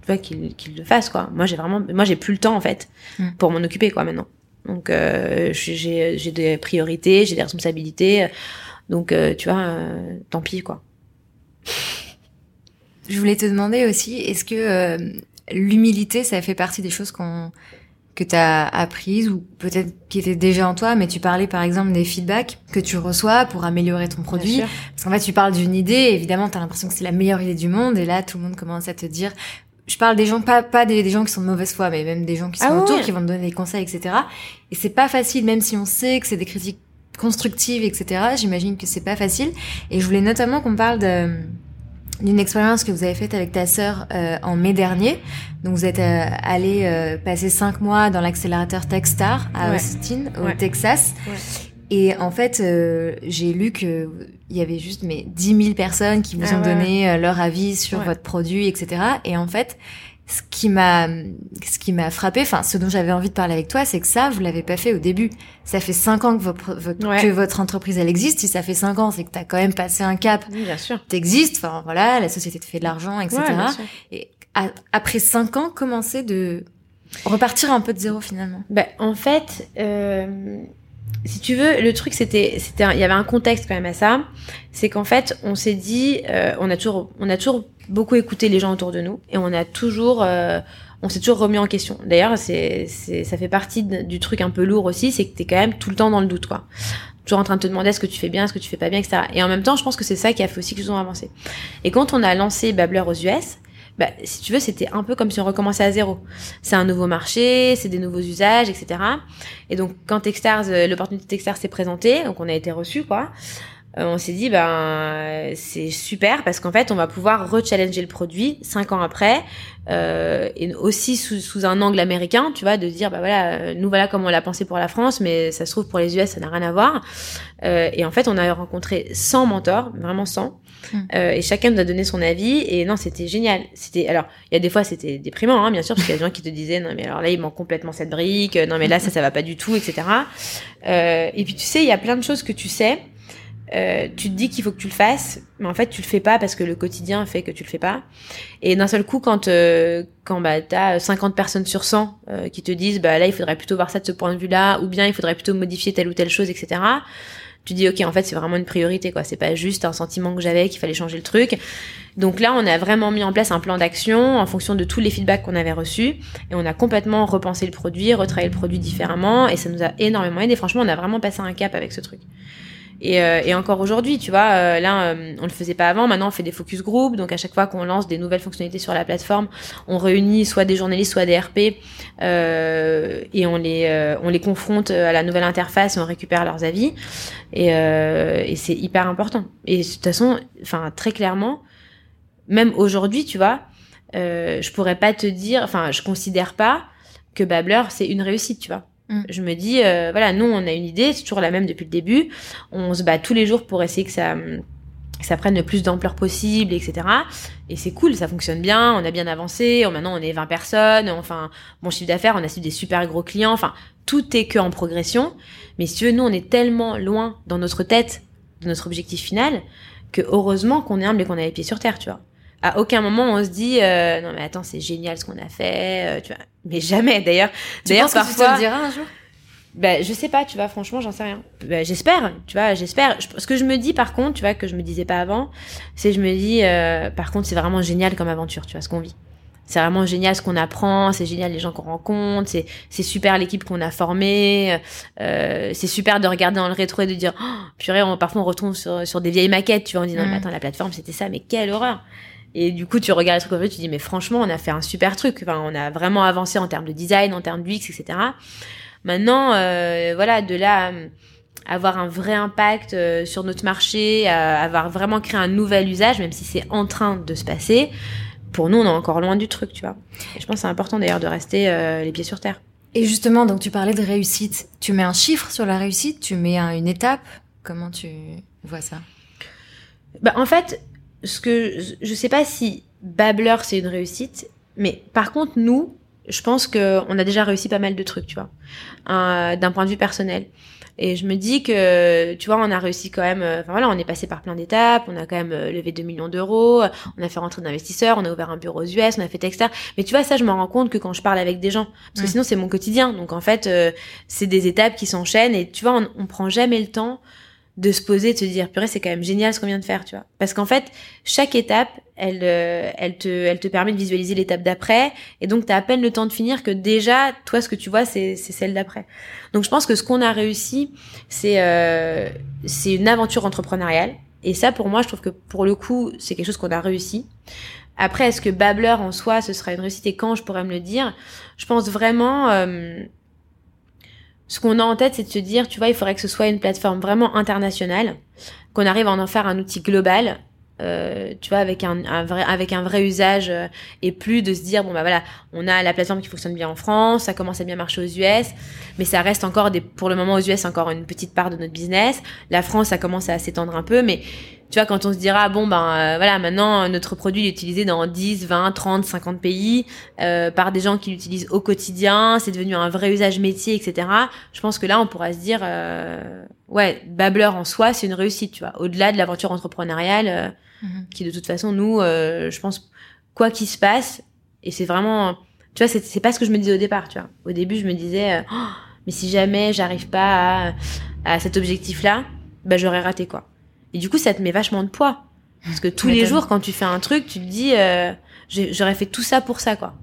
tu vois, qu'ils le fassent quoi. Moi, j'ai vraiment, moi, j'ai plus le temps en fait mm. pour m'en occuper quoi maintenant. Donc j'ai j'ai des priorités, j'ai des responsabilités. Donc, euh, tu vois, euh, tant pis, quoi. Je voulais te demander aussi, est-ce que euh, l'humilité, ça fait partie des choses qu'on que tu as apprises ou peut-être qui étaient déjà en toi, mais tu parlais par exemple des feedbacks que tu reçois pour améliorer ton produit. Parce qu'en fait, tu parles d'une idée, évidemment, tu as l'impression que c'est la meilleure idée du monde, et là, tout le monde commence à te dire... Je parle des gens, pas, pas des, gens qui sont de mauvaise foi, mais même des gens qui sont ah autour, qui vont te donner des conseils, etc. Et c'est pas facile, même si on sait que c'est des critiques constructives, etc. J'imagine que c'est pas facile. Et je voulais notamment qu'on parle de d'une expérience que vous avez faite avec ta sœur euh, en mai dernier. Donc vous êtes euh, allé euh, passer cinq mois dans l'accélérateur Techstar à Austin, au Texas. Ouais. Et en fait, j'ai lu que il y avait juste mais 10 000 personnes qui vous ah ont donné leur avis sur votre produit, etc. Et en fait, ce qui m'a ce qui m'a frappé enfin ce dont j'avais envie de parler avec toi c'est que ça vous l'avez pas fait au début. Ça fait cinq ans que votre, que votre entreprise elle existe. Si ça fait cinq ans c'est que tu as quand même passé un cap. Oui, bien sûr. T'existes enfin voilà la société te fait de l'argent etc et après cinq ans commencer de repartir un peu de zéro finalement? Ben en fait euh si tu veux, le truc c'était, c'était, il y avait un contexte quand même à ça. C'est qu'en fait, on s'est dit, euh, on a toujours, on a toujours beaucoup écouté les gens autour de nous et on a toujours, euh, on s'est toujours remis en question. D'ailleurs, c'est, c'est, ça fait partie du truc un peu lourd aussi, c'est que t'es quand même tout le temps dans le doute, quoi. Toujours en train de te demander est-ce que tu fais bien, est-ce que tu fais pas bien, etc. Et en même temps, je pense que c'est ça qui a fait aussi que nous ont avancé. Et quand on a lancé Babbler aux US, bah, si tu veux, c'était un peu comme si on recommençait à zéro. C'est un nouveau marché, c'est des nouveaux usages, etc. Et donc, quand Techstars, euh, l'opportunité Techstars s'est présentée, donc on a été reçu, quoi. Euh, on s'est dit ben c'est super parce qu'en fait on va pouvoir rechallenger le produit cinq ans après euh, et aussi sous, sous, un angle américain tu vois de dire bah voilà euh, nous voilà comme on l'a pensé pour la France mais ça se trouve pour les US ça n'a rien à voir euh, et en fait on a rencontré 100 mentors vraiment 100 hmm. Euh, et chacun nous a donné son avis et non c'était génial c'était alors il y a des fois c'était déprimant hein, bien sûr parce qu'il y a des gens qui te disaient non mais alors là il manque complètement cette brique non mais là ça ça va pas du tout etc et puis tu sais il y a plein de choses que tu sais euh, tu te dis qu'il faut que tu le fasses, mais en fait tu le fais pas parce que le quotidien fait que tu le fais pas. Et d'un seul coup, quand euh, quand bah t'as 50 personnes sur 100 euh, qui te disent bah là il faudrait plutôt voir ça de ce point de vue-là, ou bien il faudrait plutôt modifier telle ou telle chose, etc. Tu dis ok en fait c'est vraiment une priorité quoi. C'est pas juste un sentiment que j'avais qu'il fallait changer le truc. Donc là on a vraiment mis en place un plan d'action en fonction de tous les feedbacks qu'on avait reçus et on a complètement repensé le produit, retravaillé le produit différemment et ça nous a énormément aidé. Franchement on a vraiment passé un cap avec ce truc. Et, euh, et encore aujourd'hui, tu vois, euh, là, euh, on le faisait pas avant. Maintenant, on fait des focus group. Donc, à chaque fois qu'on lance des nouvelles fonctionnalités sur la plateforme, on réunit soit des journalistes, soit des RP, et on les on les confronte à la nouvelle interface et on récupère leurs avis. Et, et c'est hyper important. Et de toute façon, enfin, très clairement, même aujourd'hui, tu vois, je pourrais pas te dire, enfin, je considère pas que Babbler c'est une réussite, tu vois. Mm. Je me dis, euh, voilà, nous, on a une idée, c'est toujours la même depuis le début. On se bat tous les jours pour essayer que ça, ça prenne le plus d'ampleur possible, etc. Et c'est cool, ça fonctionne bien, on a bien avancé. Maintenant, on est 20 personnes. Enfin, bon chiffre d'affaires, on a des super gros clients. Enfin, tout est que en progression. Mais si tu veux, nous, on est tellement loin dans notre tête de notre objectif final que heureusement qu'on est humble et qu'on a les pieds sur terre, tu vois à aucun moment on se dit euh, non mais attends c'est génial ce qu'on a fait euh, tu vois. Mais jamais d'ailleurs. D'ailleurs parfois que tu te le un jour? Ben je sais pas tu vois franchement j'en sais rien. Ben, j'espère tu vois j'espère. Ce que je me dis par contre tu vois que je me disais pas avant c'est je me dis euh, par contre c'est vraiment génial comme aventure tu vois ce qu'on vit. C'est vraiment génial ce qu'on apprend, c'est génial les gens qu'on rencontre, c'est c'est super l'équipe qu'on a formée, euh, c'est super de regarder dans le rétro et de dire oh, purée, on, parfois on retourne sur, sur des vieilles maquettes, tu vois, en disant mmh. attends la plateforme c'était ça, mais quelle horreur. Et du coup, tu regardes les trucs tu dis, mais franchement, on a fait un super truc. Enfin, on a vraiment avancé en termes de design, en termes d'UX, etc. Maintenant, euh, voilà, de là, euh, avoir un vrai impact euh, sur notre marché, avoir vraiment créé un nouvel usage, même si c'est en train de se passer, pour nous, on est encore loin du truc, tu vois. Et je pense que c'est important d'ailleurs de rester les pieds sur terre. Et justement, donc tu parlais de réussite. Tu mets un chiffre sur la réussite, tu mets une étape? Comment tu vois ça? Bah, En fait, ce que je sais pas si Babbler c'est une réussite, mais par contre nous, je pense que on a déjà réussi pas mal de trucs, tu vois, euh, d'un point de vue personnel. Et je me dis que, tu vois, on a réussi quand même. Euh, enfin voilà, on est passé par plein d'étapes. On a quand même euh, levé 2 millions d'euros. On a fait rentrer d'investisseurs. On a ouvert un bureau aux US. On a fait Texter. Mais tu vois, ça, je me rends compte que quand je parle avec des gens, parce que sinon c'est mon quotidien. Donc en fait, c'est des étapes qui s'enchaînent. Et tu vois, on, on prend jamais le temps de se poser, de se dire, purée, c'est quand même génial ce qu'on vient de faire, tu vois. Parce qu'en fait, chaque étape, elle, euh, elle te, elle te permet de visualiser l'étape d'après, et donc t'as à peine le temps de finir que déjà, toi, ce que tu vois, c'est, c'est celle d'après. Donc je pense que ce qu'on a réussi, c'est, euh, c'est une aventure entrepreneuriale, et ça, pour moi, je trouve que pour le coup, c'est quelque chose qu'on a réussi. Après, est-ce que Babbler en soi, ce sera une réussite? Et quand je pourrais me le dire? Je pense vraiment. Euh, ce qu'on a en tête, c'est de se dire, tu vois, il faudrait que ce soit une plateforme vraiment internationale, qu'on arrive à en faire un outil global, euh, tu vois, avec un, vrai, usage euh, et plus de se dire, bon bah voilà, on a la plateforme qui fonctionne bien en France, ça commence à bien marcher aux US, mais ça reste encore des, pour le moment aux US encore une petite part de notre business. La France, ça commence à s'étendre un peu, mais tu vois, quand on se dira, bon, ben euh, voilà, maintenant notre produit est utilisé dans 10, 20, 30, 50 pays, euh, par des gens qui l'utilisent au quotidien, c'est devenu un vrai usage métier, etc. Je pense que là, on pourra se dire, euh, ouais, Babbler en soi, c'est une réussite, tu vois, au-delà de l'aventure entrepreneuriale, euh, mhm. qui de toute façon, nous, je pense, quoi qu'il se passe, et c'est vraiment, tu vois, c'est pas ce que je me disais au départ, tu vois. Au début, je me disais, oh, mais si jamais j'arrive pas à, à cet objectif-là, bah j'aurais raté quoi. Et du coup, ça te met vachement de poids. Parce que tous *laughs* les jours, quand tu fais un truc, tu te dis, euh, j'aurais fait tout ça pour ça, quoi.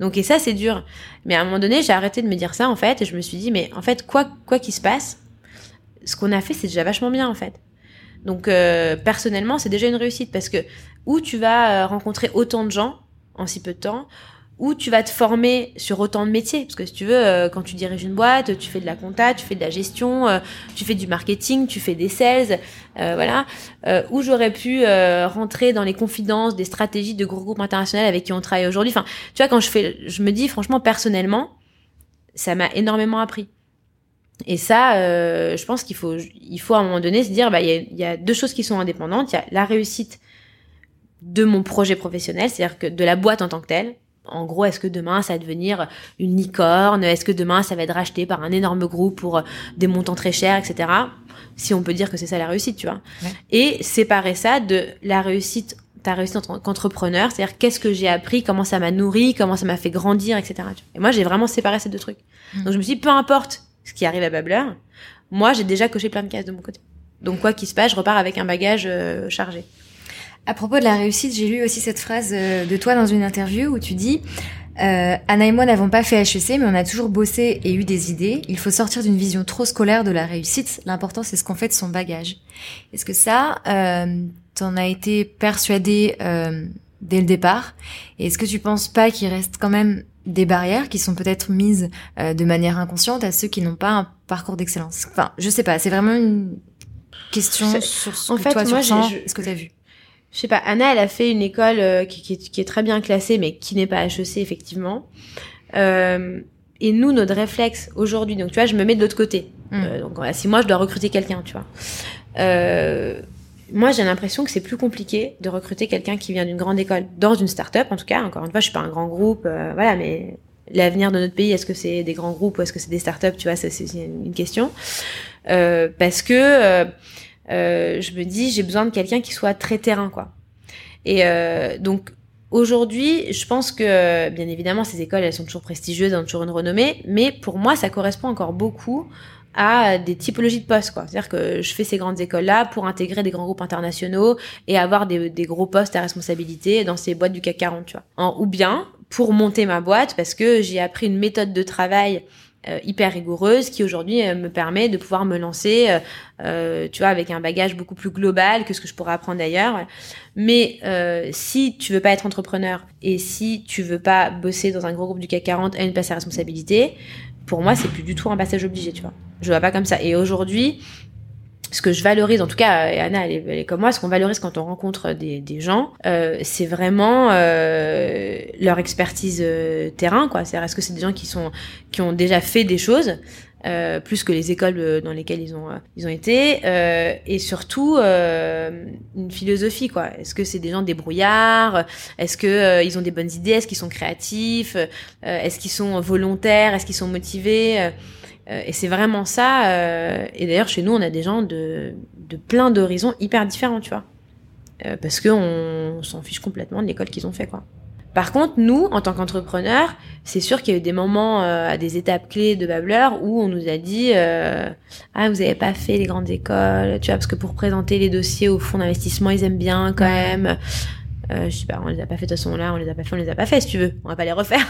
Donc, et ça, c'est dur. Mais à un moment donné, j'ai arrêté de me dire ça, en fait, et je me suis dit, mais en fait, quoi quoi qu'il se passe, ce qu'on a fait, c'est déjà vachement bien, en fait. Donc, euh, personnellement, c'est déjà une réussite parce que où tu vas euh, rencontrer autant de gens en si peu de temps, où tu vas te former sur autant de métiers. Parce que si tu veux, euh, quand tu diriges une boîte, tu fais de la compta, tu fais de la gestion, euh, tu fais du marketing, tu fais des sales, euh, voilà. où j'aurais pu rentrer dans les confidences des stratégies de gros groupes internationaux avec qui on travaille aujourd'hui. Enfin, tu vois, quand je fais, je me dis franchement, personnellement, ça m'a énormément appris. Et ça, je pense qu'il faut, il faut à un moment donné se dire, bah, il y, y a, deux choses qui sont indépendantes. Il y a la réussite de mon projet professionnel, c'est-à-dire que de la boîte en tant que telle, en gros, est-ce que demain ça va devenir une licorne? Est-ce que demain ça va être racheté par un énorme groupe pour euh, des montants très chers, etc. Si on peut dire que c'est ça la réussite, tu vois? Et séparer ça de la réussite, ta réussite en tant qu'entrepreneur, c'est-à-dire qu'est-ce que j'ai appris, comment ça m'a nourri, comment ça m'a fait grandir, etc. Et moi, j'ai vraiment séparé ces deux trucs. Mmh. Donc je me suis dit, peu importe ce qui arrive à Babbler, moi j'ai déjà coché plein de cases de mon côté. Donc quoi qu'il se passe, je repars avec un bagage euh, chargé. À propos de la réussite, j'ai lu aussi cette phrase euh, de toi dans une interview où tu dis euh, Anna et moi n'avons pas fait HEC, mais on a toujours bossé et eu des idées. Il faut sortir d'une vision trop scolaire de la réussite. L'important, c'est ce qu'on fait de son bagage. Est-ce que ça, euh, t'en as été persuadé euh, dès le départ? Et est-ce que tu penses pas qu'il reste quand même des barrières qui sont peut-être mises euh, de manière inconsciente à ceux qui n'ont pas un parcours d'excellence? Enfin, je sais pas. C'est vraiment une question sur ce que toi tu ce que tu as vu je sais pas, Anna, elle a fait une école euh, qui, qui, est, qui, est, très bien classée, mais qui n'est pas HEC, effectivement. Euh, et nous, notre réflexe aujourd'hui, donc tu vois, je me mets de l'autre côté. Mm. Euh, donc voilà, si moi, je dois recruter quelqu'un, tu vois. Euh, moi, j'ai l'impression que c'est plus compliqué de recruter quelqu'un qui vient d'une grande école, dans une start-up, en tout cas. Encore une fois, je suis pas un grand groupe, voilà, mais l'avenir de notre pays, est-ce que c'est des grands groupes ou est-ce que c'est des start-up, tu vois, c'est une question. parce que euh, je me dis j'ai besoin de quelqu'un qui soit très terrain quoi. Et euh, donc aujourd'hui, je pense que bien évidemment ces écoles elles sont toujours prestigieuses, elles ont toujours une renommée, mais pour moi ça correspond encore beaucoup à des typologies de postes quoi. C'est-à-dire que je fais ces grandes écoles là pour intégrer des grands groupes internationaux et avoir des, gros postes à responsabilité dans ces boîtes du CAC 40, tu vois. En, ou bien pour monter ma boîte parce que j'ai appris une méthode de travail euh, hyper rigoureuse qui aujourd'hui euh, me permet de pouvoir me lancer, euh, tu vois, avec un bagage beaucoup plus global que ce que je pourrais apprendre ailleurs. Mais si tu veux pas être entrepreneur et si tu veux pas bosser dans un gros groupe du CAC 40 à une place à responsabilité, pour moi c'est plus du tout un passage obligé, tu vois. Je vois pas comme ça. Et aujourd'hui, ce que je valorise, en tout cas, et Anna, elle est, comme moi, ce qu'on valorise quand on rencontre des, des gens, euh, c'est vraiment euh, leur expertise euh, terrain, quoi. C'est-à-dire, est-ce que c'est des gens qui sont qui ont déjà fait des choses euh, plus que les écoles euh, dans lesquelles ils ont ils ont été, et surtout une philosophie, quoi. Est-ce que c'est des gens débrouillards? Est-ce que ils ont des bonnes idées? Est-ce qu'ils sont créatifs? Est-ce qu'ils sont volontaires? Est-ce qu'ils sont motivés? Euh, et c'est vraiment ça. Euh, et d'ailleurs, chez nous, on a des gens de, de plein d'horizons hyper différents, tu vois. Euh, parce qu'on s'en fiche complètement de l'école qu'ils ont fait, quoi. Par contre, nous, en tant qu'entrepreneurs, c'est sûr qu'il y a eu des moments euh, à des étapes clés de Babler où on nous a dit euh, ah vous avez pas fait les grandes écoles, tu vois parce que pour présenter les dossiers au fonds d'investissement ils aiment bien quand même. Euh, je sais pas, on les a pas fait de toute façon là, on les a pas fait, on les a pas fait si tu veux, on va pas les refaire.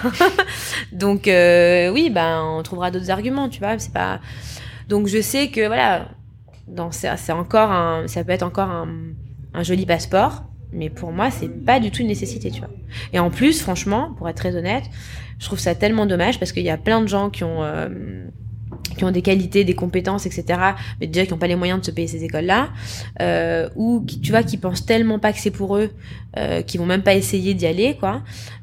*laughs* Donc euh, oui, ben on trouvera d'autres arguments, tu vois, c'est pas. Donc je sais que voilà, dans c'est encore ça peut être encore un, un joli passeport, mais pour moi c'est pas du tout une nécessité, tu vois. Et en plus, franchement, pour être très honnête, je trouve ça tellement dommage parce qu'il y a plein de gens qui ont euh, qui ont des qualités, des compétences, etc., mais déjà qui n'ont pas les moyens de se payer ces écoles-là, euh, ou qui, tu vois, qui pensent tellement pas que c'est pour eux, euh, qui vont même pas essayer d'y aller, quoi,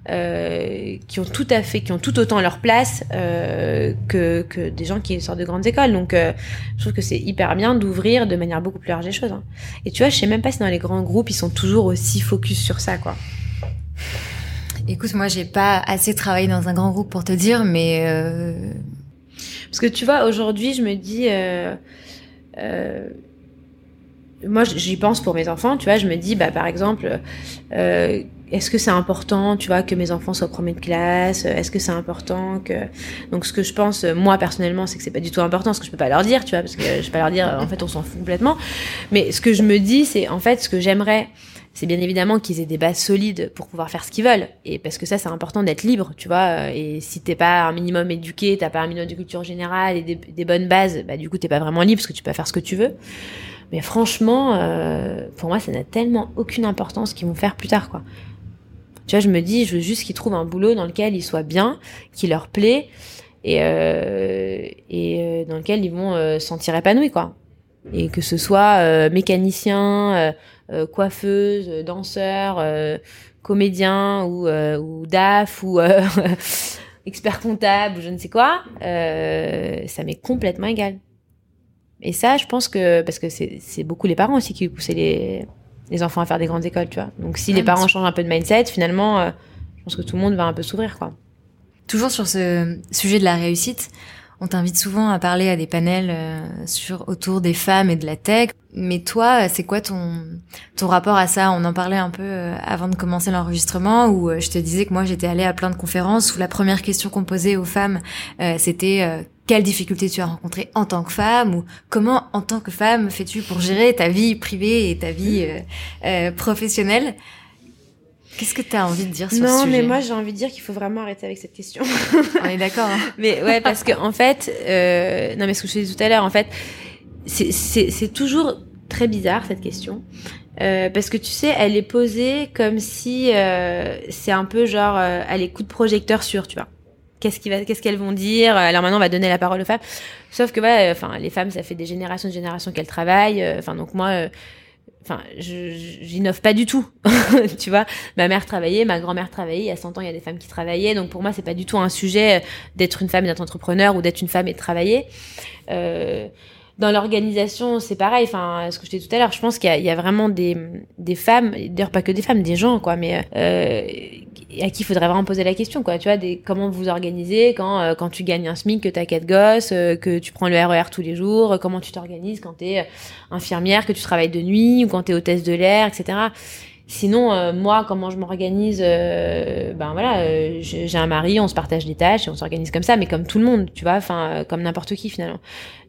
euh, qui ont tout à fait, qui ont tout autant leur place euh, que, que des gens qui sortent de grandes écoles. Donc, je trouve que c'est hyper bien d'ouvrir de manière beaucoup plus large les choses. Hein. Et tu vois, je sais même pas si dans les grands groupes, ils sont toujours aussi focus sur ça, quoi. Écoute, moi, j'ai pas assez travaillé dans un grand groupe pour te dire, mais Parce que tu vois, aujourd'hui, je me dis, euh, euh, moi, j'y pense pour mes enfants, tu vois, je me dis, bah, par exemple, euh, est-ce que c'est important, tu vois, que mes enfants soient premiers de classe? Est-ce que c'est important que... Donc, ce que je pense, moi, personnellement, c'est que c'est pas du tout important, ce que je peux pas leur dire, tu vois, parce que je peux pas leur dire, en fait, on s'en fout complètement. Mais ce que je me dis, c'est, en fait, ce que j'aimerais, c'est bien évidemment qu'ils aient des bases solides pour pouvoir faire ce qu'ils veulent. Et parce que ça, c'est important d'être libre, tu vois. Et si t'es pas un minimum éduqué, t'as pas un minimum de culture générale et des, bonnes bases, bah du coup, t'es pas vraiment libre parce que tu peux faire ce que tu veux. Mais franchement, euh, pour moi, ça n'a tellement aucune importance qu'ils vont faire plus tard, quoi. Tu vois, je me dis, je veux juste qu'ils trouvent un boulot dans lequel ils soient bien, qui leur plaît et euh, et euh, dans lequel ils vont euh, se sentir épanouis, quoi. Et que ce soit euh, mécanicien, euh, coiffeuse, euh, danseur, euh, comédien ou, ou DAF ou *laughs* expert comptable ou je ne sais quoi, ça m'est complètement égal. Et ça, je pense que parce que c'est beaucoup les parents aussi qui poussaient les les enfants à faire des grandes écoles, tu vois. Donc si les parents changent un peu de mindset, finalement, je pense que tout le monde va un peu s'ouvrir, quoi. toujours sur ce sujet de la réussite, on t'invite souvent à parler à des panels euh, sur autour des femmes et de la tech. Mais toi, c'est quoi ton ton rapport à ça? On en parlait un peu euh, avant de commencer l'enregistrement, où euh, je te disais que moi j'étais allée à plein de conférences où la première question qu'on posait aux femmes, euh, c'était euh, quelles difficultés tu as rencontrées en tant que femme? ou comment en tant que femme fais-tu pour gérer ta vie privée et ta vie euh, professionnelle? Qu'est-ce que tu as envie de dire sur ce Non, sujet mais moi j'ai envie de dire qu'il faut vraiment arrêter avec cette question. *laughs* on est d'accord. hein mais ouais, parce que en fait, euh, non mais ce que je disais tout à l'heure, en fait, c'est- toujours très bizarre cette question. Euh, parce que tu sais, elle est posée comme si euh, c'est un peu genre, allez, coup de projecteur sur, tu vois. Qu'est-ce qui va, qu'est-ce qu'elles vont dire? Alors maintenant, on va donner la parole aux femmes. Sauf que voilà, enfin, les femmes, ça fait des générations, de générations qu'elles travaillent. Enfin, donc moi, enfin, j'innove pas du tout, *laughs* tu vois. Ma mère travaillait, ma grand-mère travaillait. Il y a 100 ans, il y a des femmes qui travaillaient. Donc pour moi, c'est pas du tout un sujet euh, d'être une femme et d'être entrepreneur ou d'être une femme et de travailler. Euh, dans l'organisation, c'est pareil. Enfin, ce que je disais tout à l'heure, je pense qu'il y, a- vraiment des, des femmes, d'ailleurs pas que des femmes, des gens, quoi, mais euh, à qui il faudrait vraiment poser la question, quoi. Tu vois, des, comment vous organisez quand euh, quand tu gagnes un SMIC, que t'as quatre gosses, euh, que tu prends le RER tous les jours, comment tu t'organises quand t'es infirmière, que tu travailles de nuit ou quand t'es hôtesse de l'air, etc. Sinon, euh, moi, comment je m'organise euh, Ben voilà, euh, j'ai un mari, on se partage des tâches et on s'organise comme ça, mais comme tout le monde, tu vois, enfin euh, comme n'importe qui finalement.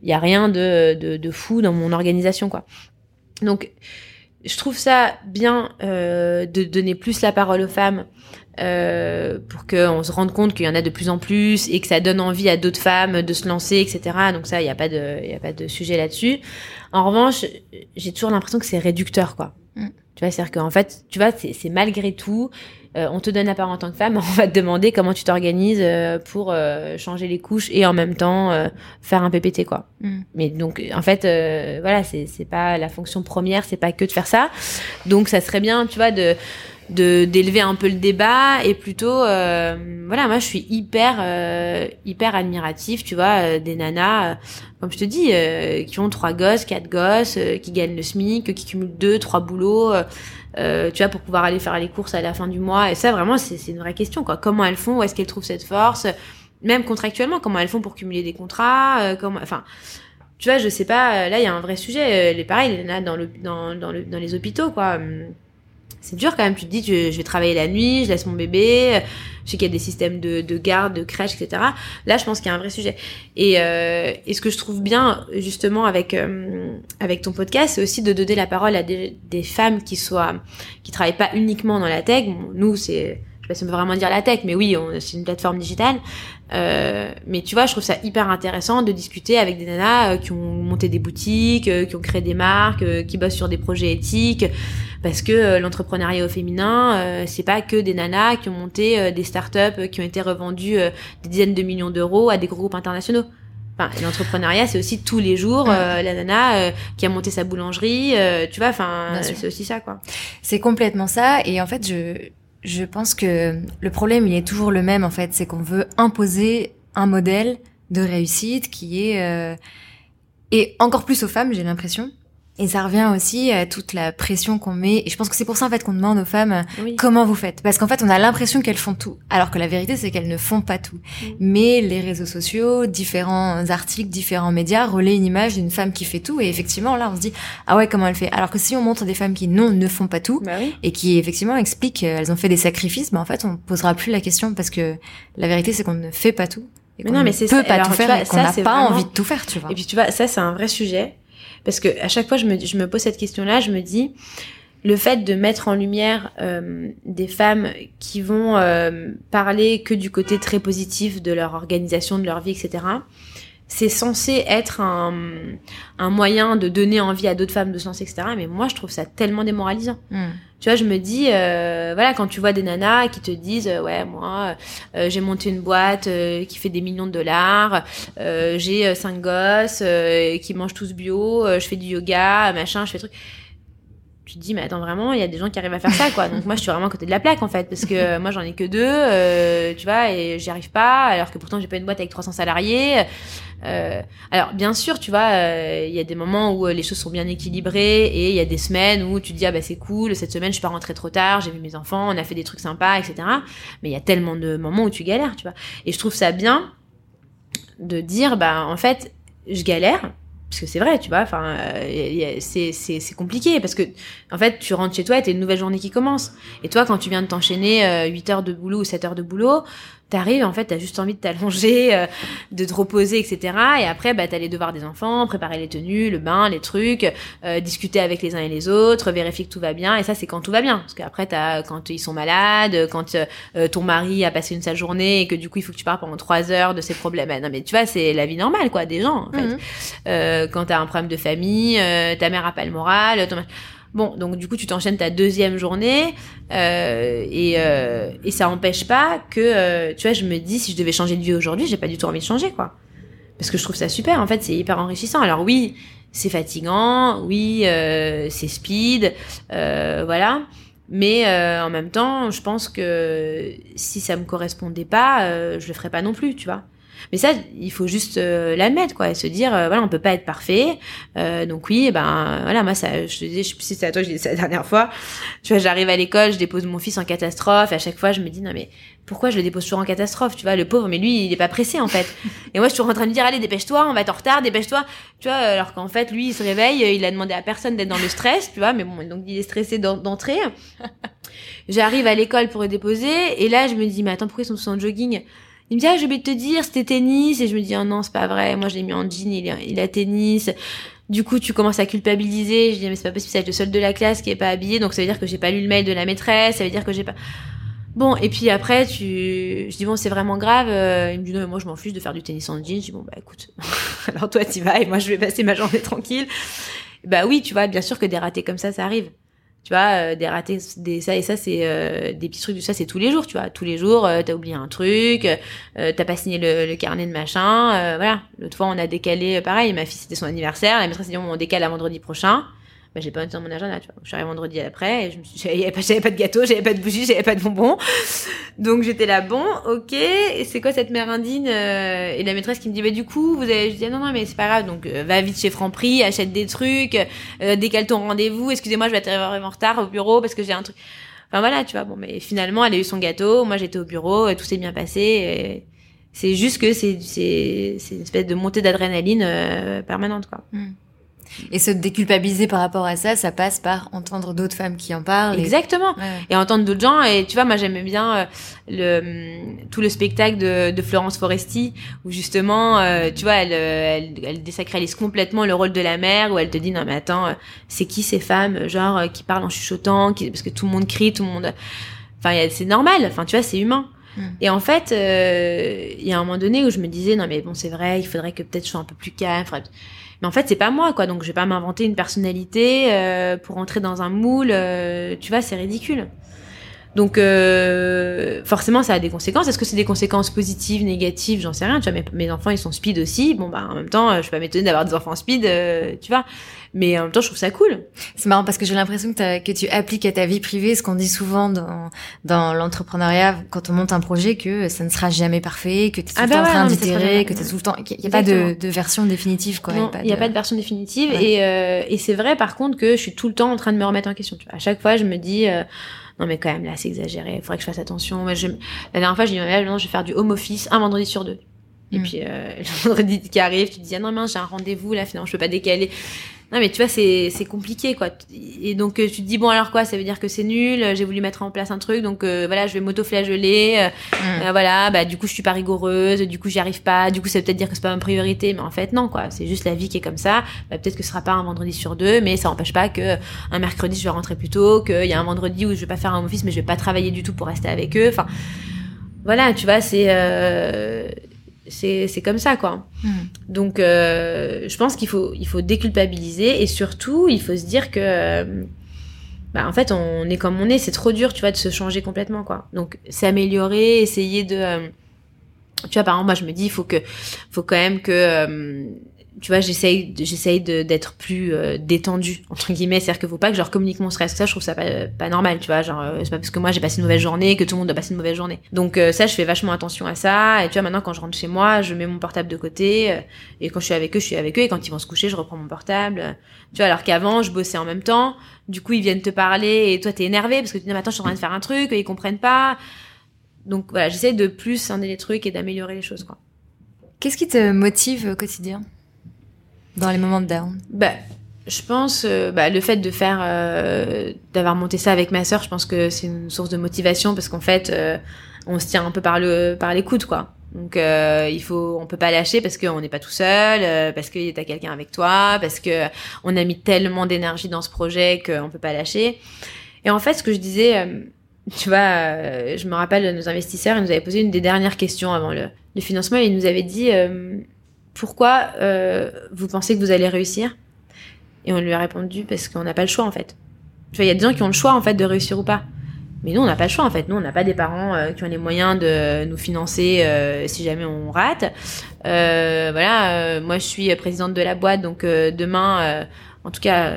Il y a rien de, de de fou dans mon organisation, quoi. Donc, je trouve ça bien euh, de donner plus la parole aux femmes euh, pour qu'on se rende compte qu'il y en a de plus en plus et que ça donne envie à d'autres femmes de se lancer, etc. Donc ça, il n'y a pas de, il a pas de sujet là-dessus. En revanche, j'ai toujours l'impression que c'est réducteur, quoi. Tu vois, c'est-à-dire qu'en fait, tu vois, c'est c'est malgré tout, euh, on te donne la parole en tant que femme, *laughs* on va te demander comment tu t'organises euh, pour euh, changer les couches et en même temps euh, faire un PPT, quoi. Mm. Mais donc, en fait, euh, voilà, c'est c'est pas la fonction première, c'est pas que de faire ça. Donc, ça serait bien, tu vois, de d'élever un peu le débat et plutôt euh, voilà moi je suis hyper euh, hyper admiratif tu vois euh, des nanas euh, comme je te dis euh, qui ont trois gosses quatre gosses euh, qui gagnent le SMIC qui cumulent deux trois boulots tu vois pour pouvoir aller faire les courses à la fin du mois. Et ça vraiment c'est une vraie question quoi. Comment elles font? Où est-ce qu'elles trouvent cette force? Même contractuellement comment elles font pour cumuler des contrats comment enfin tu vois je sais pas là il y a un vrai sujet. Les pareil les nanas dans le dans dans le dans les hôpitaux quoi. Hum, c'est dur quand même. Tu te dis, je vais travailler la nuit, je laisse mon bébé. Je sais qu'il y a des systèmes de, de garde, de crèche, etc. Là, je pense qu'il y a un vrai sujet. Et, euh, ce que je trouve bien, justement, avec euh, avec ton podcast, c'est aussi de donner la parole à des, femmes qui soient travaillent pas uniquement dans la tech. nous, c'est je sais pas si on peut vraiment dire la tech, mais oui, c'est une plateforme digitale. Euh, mais tu vois, je trouve ça hyper intéressant de discuter avec des nanas euh, qui ont monté des boutiques, euh, qui ont créé des marques, euh, qui bossent sur des projets éthiques, parce que l'entrepreneuriat au féminin, c'est pas que des nanas qui ont monté des startups qui ont été revendues des dizaines de millions d'euros à des groupes internationaux. Enfin, l'entrepreneuriat, c'est aussi tous les jours la nana qui a monté sa boulangerie, tu vois. Enfin, c'est aussi ça, quoi. C'est complètement ça. Et en fait, je je pense que le problème, il est toujours le même en fait, c'est qu'on veut imposer un modèle de réussite qui est euh, et encore plus aux femmes, j'ai l'impression, et ça revient aussi à toute la pression qu'on met. Et je pense que c'est pour ça en fait qu'on demande aux femmes comment vous faites, parce qu'en fait on a l'impression qu'elles font tout, alors que la vérité c'est qu'elles ne font pas tout. Mais les réseaux sociaux, différents articles, différents médias relaient une image d'une femme qui fait tout. Et effectivement là on se dit ah ouais comment elle fait? Alors que si on montre des femmes qui non ne font pas tout bah et qui effectivement expliquent qu'elles ont fait des sacrifices, bah en fait on posera plus la question parce que la vérité c'est qu'on ne fait pas tout. Et mais non, mais c'est peut pas tout faire, et qu'on n'a pas envie de tout faire, tu vois. Et puis tu vois, ça c'est un vrai sujet parce que à chaque fois, je me, pose cette question-là, je me dis, le fait de mettre en lumière euh, des femmes qui vont euh, parler que du côté très positif de leur organisation, de leur vie, etc., c'est censé être un, un, moyen de donner envie à d'autres femmes de se lancer, etc. Mais moi, je trouve ça tellement démoralisant. Hmm. Tu vois, je me dis, euh, voilà, quand tu vois des nanas qui te disent, euh, ouais, moi, euh, j'ai monté une boîte qui fait des millions de dollars, j'ai cinq gosses qui mangent tous bio, je fais du yoga, machin, je fais trucs tu te dis mais attends vraiment il y a des gens qui arrivent à faire ça quoi. Donc moi je suis vraiment à côté de la plaque en fait parce que moi j'en ai que deux euh, tu vois et j'y arrive pas alors que pourtant j'ai pas une boîte avec 300 salariés. Euh, alors bien sûr tu vois euh, il y a des moments où les choses sont bien équilibrées et il y a des semaines où tu dis ah bah c'est cool cette semaine je suis pas rentrée trop tard j'ai vu mes enfants on a fait des trucs sympas etc mais il y a tellement de moments où tu galères tu vois. Et je trouve ça bien de dire bah en fait je galère parce que c'est vrai, tu vois, enfin, euh, c'est compliqué parce que en fait, tu rentres chez toi et t'as une nouvelle journée qui commence. Et toi, quand tu viens de t'enchaîner euh, 8 heures de boulot ou 7 heures de boulot, t'arrives, en fait, t'as juste envie de t'allonger, euh, de te reposer, etc. Et après, bah, t'as les devoirs des enfants, préparer les tenues, le bain, les trucs, euh, discuter avec les uns et les autres, vérifier que tout va bien. Et ça, c'est quand tout va bien. Parce qu'après, t'as quand ils sont malades, quand euh, ton mari a passé une sale journée et que du coup, il faut que tu parles pendant trois heures de ses problèmes. Non, mais tu vois, c'est la vie normale, quoi, des gens, en fait. Mhm. quand t'as un problème de famille, ta mère a pas le moral, ton Bon, donc du coup, tu t'enchaînes ta deuxième journée euh, et, euh, et ça empêche pas que, euh, tu vois, je me dis, si je devais changer de vie aujourd'hui, j'ai pas du tout envie de changer, quoi. Parce que je trouve ça super, en fait, c'est hyper enrichissant. Alors oui, c'est fatigant, oui, c'est speed, voilà. Mais en même temps, je pense que si ça me correspondait pas, je le ferais pas non plus, tu vois. Mais ça, il faut juste euh, l'admettre, quoi, et se dire, euh, voilà, on peut pas être parfait. Euh, donc oui, ben voilà, moi ça, je te dis, je sais plus si c'était à toi, je disais ça la dernière fois. Tu vois, j'arrive à l'école, je dépose mon fils en catastrophe, et à chaque fois je me dis, non mais pourquoi je le dépose toujours en catastrophe, tu vois, le pauvre, mais lui, il est pas pressé en fait. *laughs* Et moi, je suis en train de lui dire, allez, dépêche-toi, on va être en retard, dépêche-toi, tu vois, alors qu'en fait, lui, il se réveille, il a demandé à personne d'être dans le stress, tu vois, mais bon, donc il est stressé d'entrer. *laughs* J'arrive à l'école pour le déposer, et là, je me dis, mais attends, pourquoi ils sont tous en jogging? Il me dit, ah, j'ai oublié de te dire, c'était tennis. Et je me dis, oh non, c'est pas vrai. Moi, je l'ai mis en jean, il, il a tennis. Du coup, tu commences à culpabiliser. Je dis, mais c'est pas possible, c'est le seul de la classe qui est pas habillé. Donc, ça veut dire que j'ai pas lu le mail de la maîtresse. Ça veut dire que j'ai pas... Bon, et puis après, tu, je dis bon, c'est vraiment grave. Euh, il me dit non, mais moi je m'en fiche de faire du tennis en jean. Je dis bon, bah écoute, *laughs* alors toi t'y vas et moi je vais passer ma journée tranquille. Bah oui, tu vois, bien sûr que des ratés comme ça, ça arrive tu vois, euh, des ratés, des ça et ça, c'est euh, des petits trucs, ça c'est tous les jours, tu vois, tous les jours, euh, t'as oublié un truc, t'as pas signé le, le, carnet de machin, voilà. L'autre fois, on a décalé, pareil, ma fille c'était son anniversaire, la maîtresse a dit on décale à vendredi prochain bah, j'ai pas noté dans mon agenda, tu vois. Je suis arrivée vendredi après et je me suis, j'avais pas, j'avais pas de gâteau, j'avais pas de bougies, j'avais pas de bonbons. Donc j'étais là, bon, ok, c'est quoi cette mère indigne euh, Et la maîtresse qui me dit, bah du coup, vous avez, je dis, non, non, mais c'est pas grave, donc euh, va vite chez Franprix, achète des trucs, euh, décale ton rendez-vous, excusez-moi, je vais arriver en retard au bureau parce que j'ai un truc. Enfin voilà, tu vois, bon, mais finalement, elle a eu son gâteau, moi j'étais au bureau, et tout s'est bien passé. Et... C'est juste que c'est, c'est, une espèce de montée d'adrénaline permanente, quoi. Hmm. Et se déculpabiliser par rapport à ça, ça passe par entendre d'autres femmes qui en parlent. Exactement. Et, entendre d'autres gens. Et tu vois, moi j'aimais bien euh, le tout le spectacle de, de Florence Foresti où justement, euh, tu vois, elle, elle, elle désacralise complètement le rôle de la mère où elle te dit non mais attends, c'est qui ces femmes genre qui parlent en chuchotant, qui, parce que tout le monde crie, tout le monde. Enfin, c'est normal. Enfin, tu vois, c'est humain. Mm. Et en fait, euh, il y a un moment donné où je me disais non mais bon c'est vrai, il faudrait que peut-être je sois un peu plus calme. Mais en fait c'est pas moi quoi, donc je vais pas m'inventer une personnalité euh, pour entrer dans un moule. Euh, tu vois, c'est ridicule. Donc euh, forcément, ça a des conséquences. Est-ce que c'est des conséquences positives, négatives? J'en sais rien. Tu vois, mes, mes, enfants, ils sont speed aussi. Bon, bah en même temps, je suis pas m'étonner d'avoir des enfants speed, euh, tu vois. Mais en même temps, je trouve ça cool. C'est marrant parce que j'ai l'impression que, que tu appliques à ta vie privée ce qu'on dit souvent dans, dans l'entrepreneuriat quand on monte un projet que ça ne sera jamais parfait, que tu es tout ah le bah temps en train d'itérer, que tu es tout le temps... Il n'y a pas de, de, version définitive, quoi. il n'y a, pas de version définitive. Et, euh, et c'est vrai, par contre, que je suis tout le temps en train de me remettre en question. Tu vois. À chaque fois, je me dis... Non mais quand même là c'est exagéré, il faudrait que je fasse attention. Moi, je... La dernière fois, j'ai dit, maintenant je vais faire du home office un vendredi sur deux. Et mm. puis euh, *laughs* le vendredi qui arrive, tu te dis ah non mais j'ai un rendez-vous là, finalement je peux pas décaler. Non mais tu vois c'est c'est compliqué quoi. Et donc euh, tu te dis bon alors quoi, ça veut dire que c'est nul. J'ai voulu mettre en place un truc donc euh, voilà je vais m'auto-flageller. Euh, mm. voilà bah du coup je suis pas rigoureuse, du coup j'y arrive pas. Du coup ça veut peut-être dire que c'est pas ma priorité, mais en fait non quoi. C'est juste la vie qui est comme ça. Bah, peut-être que ce sera pas un vendredi sur deux, mais ça n'empêche pas que un mercredi je vais rentrer plus tôt, qu'il y a un vendredi où je vais pas faire un office mais je vais pas travailler du tout pour rester avec eux. Enfin voilà tu vois c'est c'est c'est comme ça quoi. Hmm. Donc euh, je pense qu'il faut il faut déculpabiliser et surtout il faut se dire que euh, bah en fait on est comme on est, c'est trop dur tu vois de se changer complètement quoi. Donc s'améliorer, essayer de euh, tu vois par exemple moi je me dis il faut que faut quand même que tu vois, j'essaye, j'essaye d'être plus euh, détendu entre guillemets, c'est-à-dire que faut pas que je leur communique mon stress. Ça, je trouve ça pas, pas normal, tu vois. Genre, euh, c'est pas parce que moi j'ai passé une mauvaise journée que tout le monde doit passer une mauvaise journée. Donc euh, ça, je fais vachement attention à ça. Et tu vois, maintenant quand je rentre chez moi, je mets mon portable de côté. et quand je suis avec eux, je suis avec eux. Et quand ils vont se coucher, je reprends mon portable. Tu vois, alors qu'avant, je bossais en même temps. Du coup, ils viennent te parler et toi, t'es énervé parce que tu dis, mais attends, je suis en train de faire un truc, ils comprennent pas. Donc voilà, j'essaie de plus scinder les trucs et d'améliorer les choses, quoi. Qu'est-ce qui te motive au quotidien? Dans les moments de down. Bah, je pense euh, bah, le fait de faire euh, d'avoir monté ça avec ma sœur je pense que c'est une source de motivation parce qu'en fait euh, on se tient un peu par le par les coudes quoi. Donc il faut on peut pas lâcher parce qu'on n'est pas tout seul parce que t'as quelqu'un avec toi parce que on a mis tellement d'énergie dans ce projet qu'on peut pas lâcher. Et en fait ce que je disais *laughs* tu vois je me rappelle nos investisseurs ils nous avaient posé une des dernières questions avant le, le financement. Ils nous avaient dit pourquoi euh, vous pensez que vous allez réussir? Et on lui a répondu parce qu'on n'a pas le choix en fait. Tu vois, il y a des gens qui ont le choix en fait de réussir ou pas. Mais nous, on n'a pas le choix en fait. Nous, on n'a pas des parents euh, qui ont les moyens de nous financer euh, si jamais on rate. voilà, moi je suis présidente de la boîte, donc demain, en tout cas,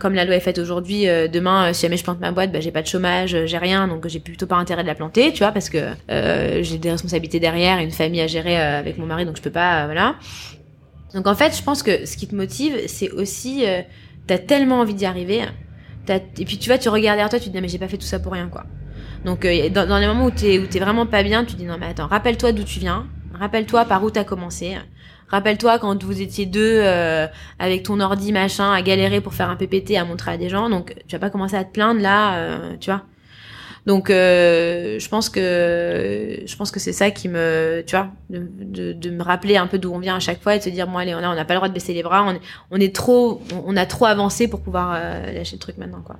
comme la loi est faite aujourd'hui, demain, si jamais je plante ma boîte, bah, j'ai pas de chômage, j'ai rien, donc j'ai plutôt pas intérêt de la planter, tu vois, parce que j'ai des responsabilités derrière, une famille à gérer avec mon mari, donc je peux pas, voilà. Donc en fait, je pense que ce qui te motive, c'est aussi, euh, t'as tellement envie d'y arriver, et puis tu vois, tu regardes derrière toi, tu te dis mais j'ai pas fait tout ça pour rien quoi. Donc euh, dans, dans, les moments où t'es où t'es vraiment pas bien, tu te dis non mais attends, rappelle-toi d'où tu viens, rappelle-toi par où t'as commencé, rappelle-toi quand vous étiez deux euh, avec ton ordi machin à galérer pour faire un PPT à montrer à des gens, donc tu vas pas commencer à te plaindre là, euh, tu vois. Donc, euh, je pense que je pense que c'est ça qui me, tu vois, de, me rappeler un peu d'où on vient à chaque fois et de se dire, bon allez, on a, n'a pas le droit de baisser les bras, on est, trop, on, a trop avancé pour pouvoir lâcher le truc maintenant, quoi.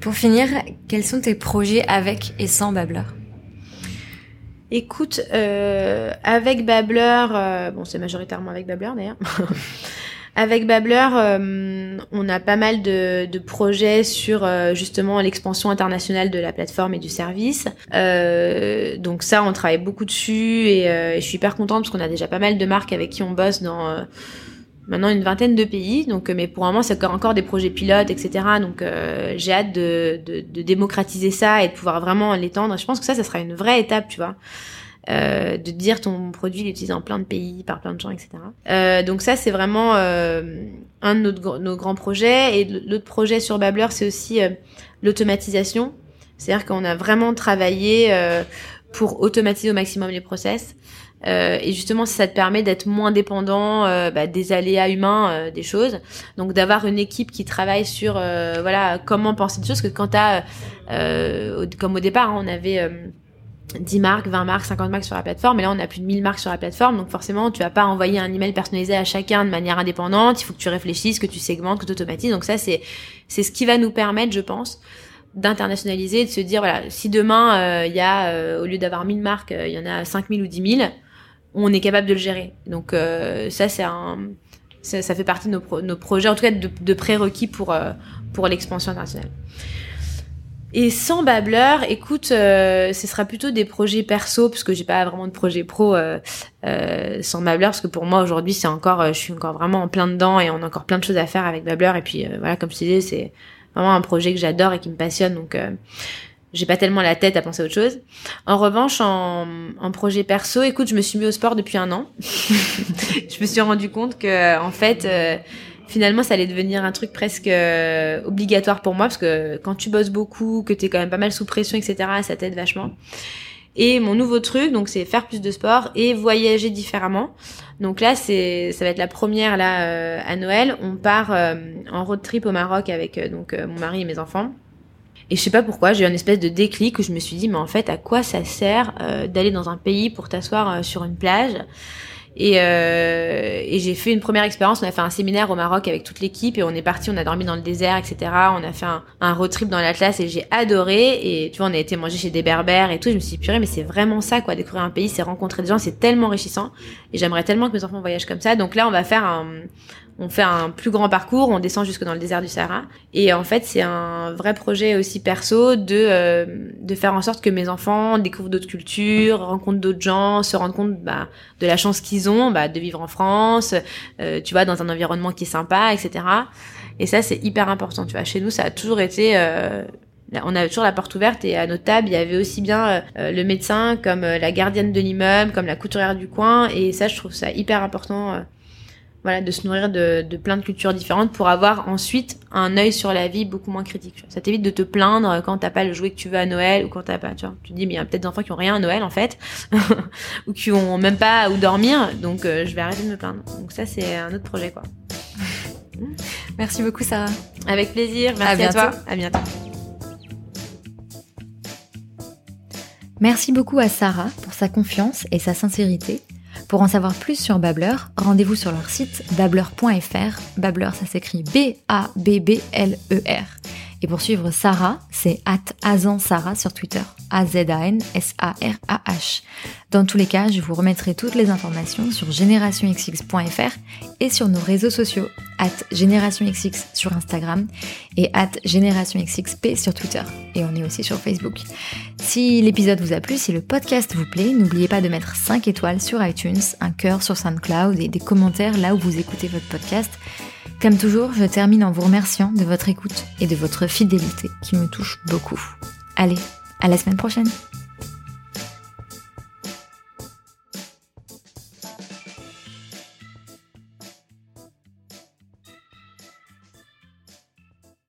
Pour finir, quels sont tes projets avec et sans Babbler Écoute, euh, avec Babbler, euh, bon c'est majoritairement avec Babbler d'ailleurs. *laughs* Avec Babbler, euh, on a pas mal de, de projets sur euh, justement l'expansion internationale de la plateforme et du service. Euh, donc ça, on travaille beaucoup dessus et, je suis hyper contente parce qu'on a déjà pas mal de marques avec qui on bosse dans maintenant une vingtaine de pays. Donc, mais pour un moment, c'est encore des projets pilotes, etc. Donc, j'ai hâte de, de, de, démocratiser ça et de pouvoir vraiment l'étendre. Je pense que ça, ça sera une vraie étape, tu vois. Euh, de dire ton produit il est utilisé en plein de pays par plein de gens, etc. Euh, donc ça c'est vraiment euh, un de nos, nos, grands projets et l'autre projet sur Babbler c'est aussi euh, l'automatisation. C'est-à-dire qu'on a vraiment travaillé pour automatiser au maximum les process. Euh, et justement, ça te permet d'être moins dépendant euh, bah, des aléas humains, euh, des choses. Donc d'avoir une équipe qui travaille sur voilà comment penser des choses. Que quand t'as, comme au départ, hein, on avait 10 marques, 20 marques, 50 marques sur la plateforme, et là on a plus de 1000 marques sur la plateforme, donc forcément tu vas pas envoyer un email personnalisé à chacun de manière indépendante, il faut que tu réfléchisses, que tu segmentes, que tu automatises, donc ça c'est c'est ce qui va nous permettre, je pense, d'internationaliser, de se dire voilà, si demain il y a au lieu d'avoir 1000 marques, il y en a 5000 ou 10 000, on est capable de le gérer. Donc euh, ça, c'est un, ça, fait partie de nos, projets, en tout cas de, prérequis pour euh, pour l'expansion internationale. Et sans Babbler, écoute, euh, ce sera plutôt des projets perso, parce que j'ai pas vraiment de projet pro sans Babbler, parce que pour moi aujourd'hui c'est encore, je suis encore vraiment en plein dedans et on a encore plein de choses à faire avec Babbler. Et puis voilà, comme je disais, c'est vraiment un projet que j'adore et qui me passionne, donc j'ai pas tellement la tête à penser à autre chose. En revanche, en, en, projet perso, écoute, je me suis mis au sport depuis un an. *laughs* je me suis rendu compte que, en fait, euh, finalement, ça allait devenir un truc presque euh, obligatoire pour moi parce que quand tu bosses beaucoup, que t'es quand même pas mal sous pression, etc., ça t'aide vachement. Et mon nouveau truc, donc, c'est faire plus de sport et voyager différemment. Donc là, c'est, ça va être la première là euh, à Noël. On part en road trip au Maroc avec donc mon mari et mes enfants. Et je sais pas pourquoi, j'ai eu une espèce de déclic où je me suis dit, mais en fait, à quoi ça sert euh, d'aller dans un pays pour t'asseoir euh, sur une plage? Et, euh, et j'ai fait une première expérience. On a fait un séminaire au Maroc avec toute l'équipe et on est parti. On a dormi dans le désert, etc. On a fait un, road trip dans l'Atlas et j'ai adoré. Et tu vois, on a été manger chez des berbères et tout. Je me suis dit, purée, mais c'est vraiment ça, quoi. Découvrir un pays, c'est rencontrer des gens, c'est tellement enrichissant. Et j'aimerais tellement que mes enfants voyagent comme ça. Donc là, on va faire un, on fait un plus grand parcours, on descend jusque dans le désert du Sahara. Et en fait, c'est un vrai projet aussi perso de euh, de faire en sorte que mes enfants découvrent d'autres cultures, rencontrent d'autres gens, se rendent compte bah, de la chance qu'ils ont bah, de vivre en France, euh, tu vois, dans un environnement qui est sympa, etc. Et ça, c'est hyper important. Tu vois, chez nous, ça a toujours été euh, on avait toujours la porte ouverte et à nos tables, il y avait aussi bien le médecin comme la gardienne de l'immeuble, comme la couturière du coin. Et ça, je trouve ça hyper important voilà, de se nourrir de, de, plein de cultures différentes pour avoir ensuite un œil sur la vie beaucoup moins critique. Ça t'évite de te plaindre quand t'as pas le jouet que tu veux à Noël ou quand t'as pas, tu vois. Tu te dis, mais il y a peut-être des enfants qui ont rien à Noël en fait, *laughs* ou qui ont même pas où dormir, donc euh, je vais arrêter de me plaindre. Donc ça, c'est un autre projet, quoi. *laughs* Merci beaucoup, Sarah. Avec plaisir. Merci à, à toi. À bientôt. Merci beaucoup à Sarah pour sa confiance et sa sincérité pour en savoir plus sur Babbler, rendez-vous sur leur site babbler.fr. Babbler, ça s'écrit B-A-B-B-L-E-R. Et pour suivre Sarah, c'est at Sarah sur Twitter. A-Z-A-N-S-A-R-A-H. Dans tous les cas, je vous remettrai toutes les informations sur générationxx.fr et sur nos réseaux sociaux, at générationxx sur Instagram et at générationxxp sur Twitter. Et on est aussi sur Facebook. Si l'épisode vous a plu, si le podcast vous plaît, n'oubliez pas de mettre 5 étoiles sur iTunes, un cœur sur SoundCloud et des commentaires là où vous écoutez votre podcast. Comme toujours, je termine en vous remerciant de votre écoute et de votre fidélité qui me touche beaucoup. Allez, à la semaine prochaine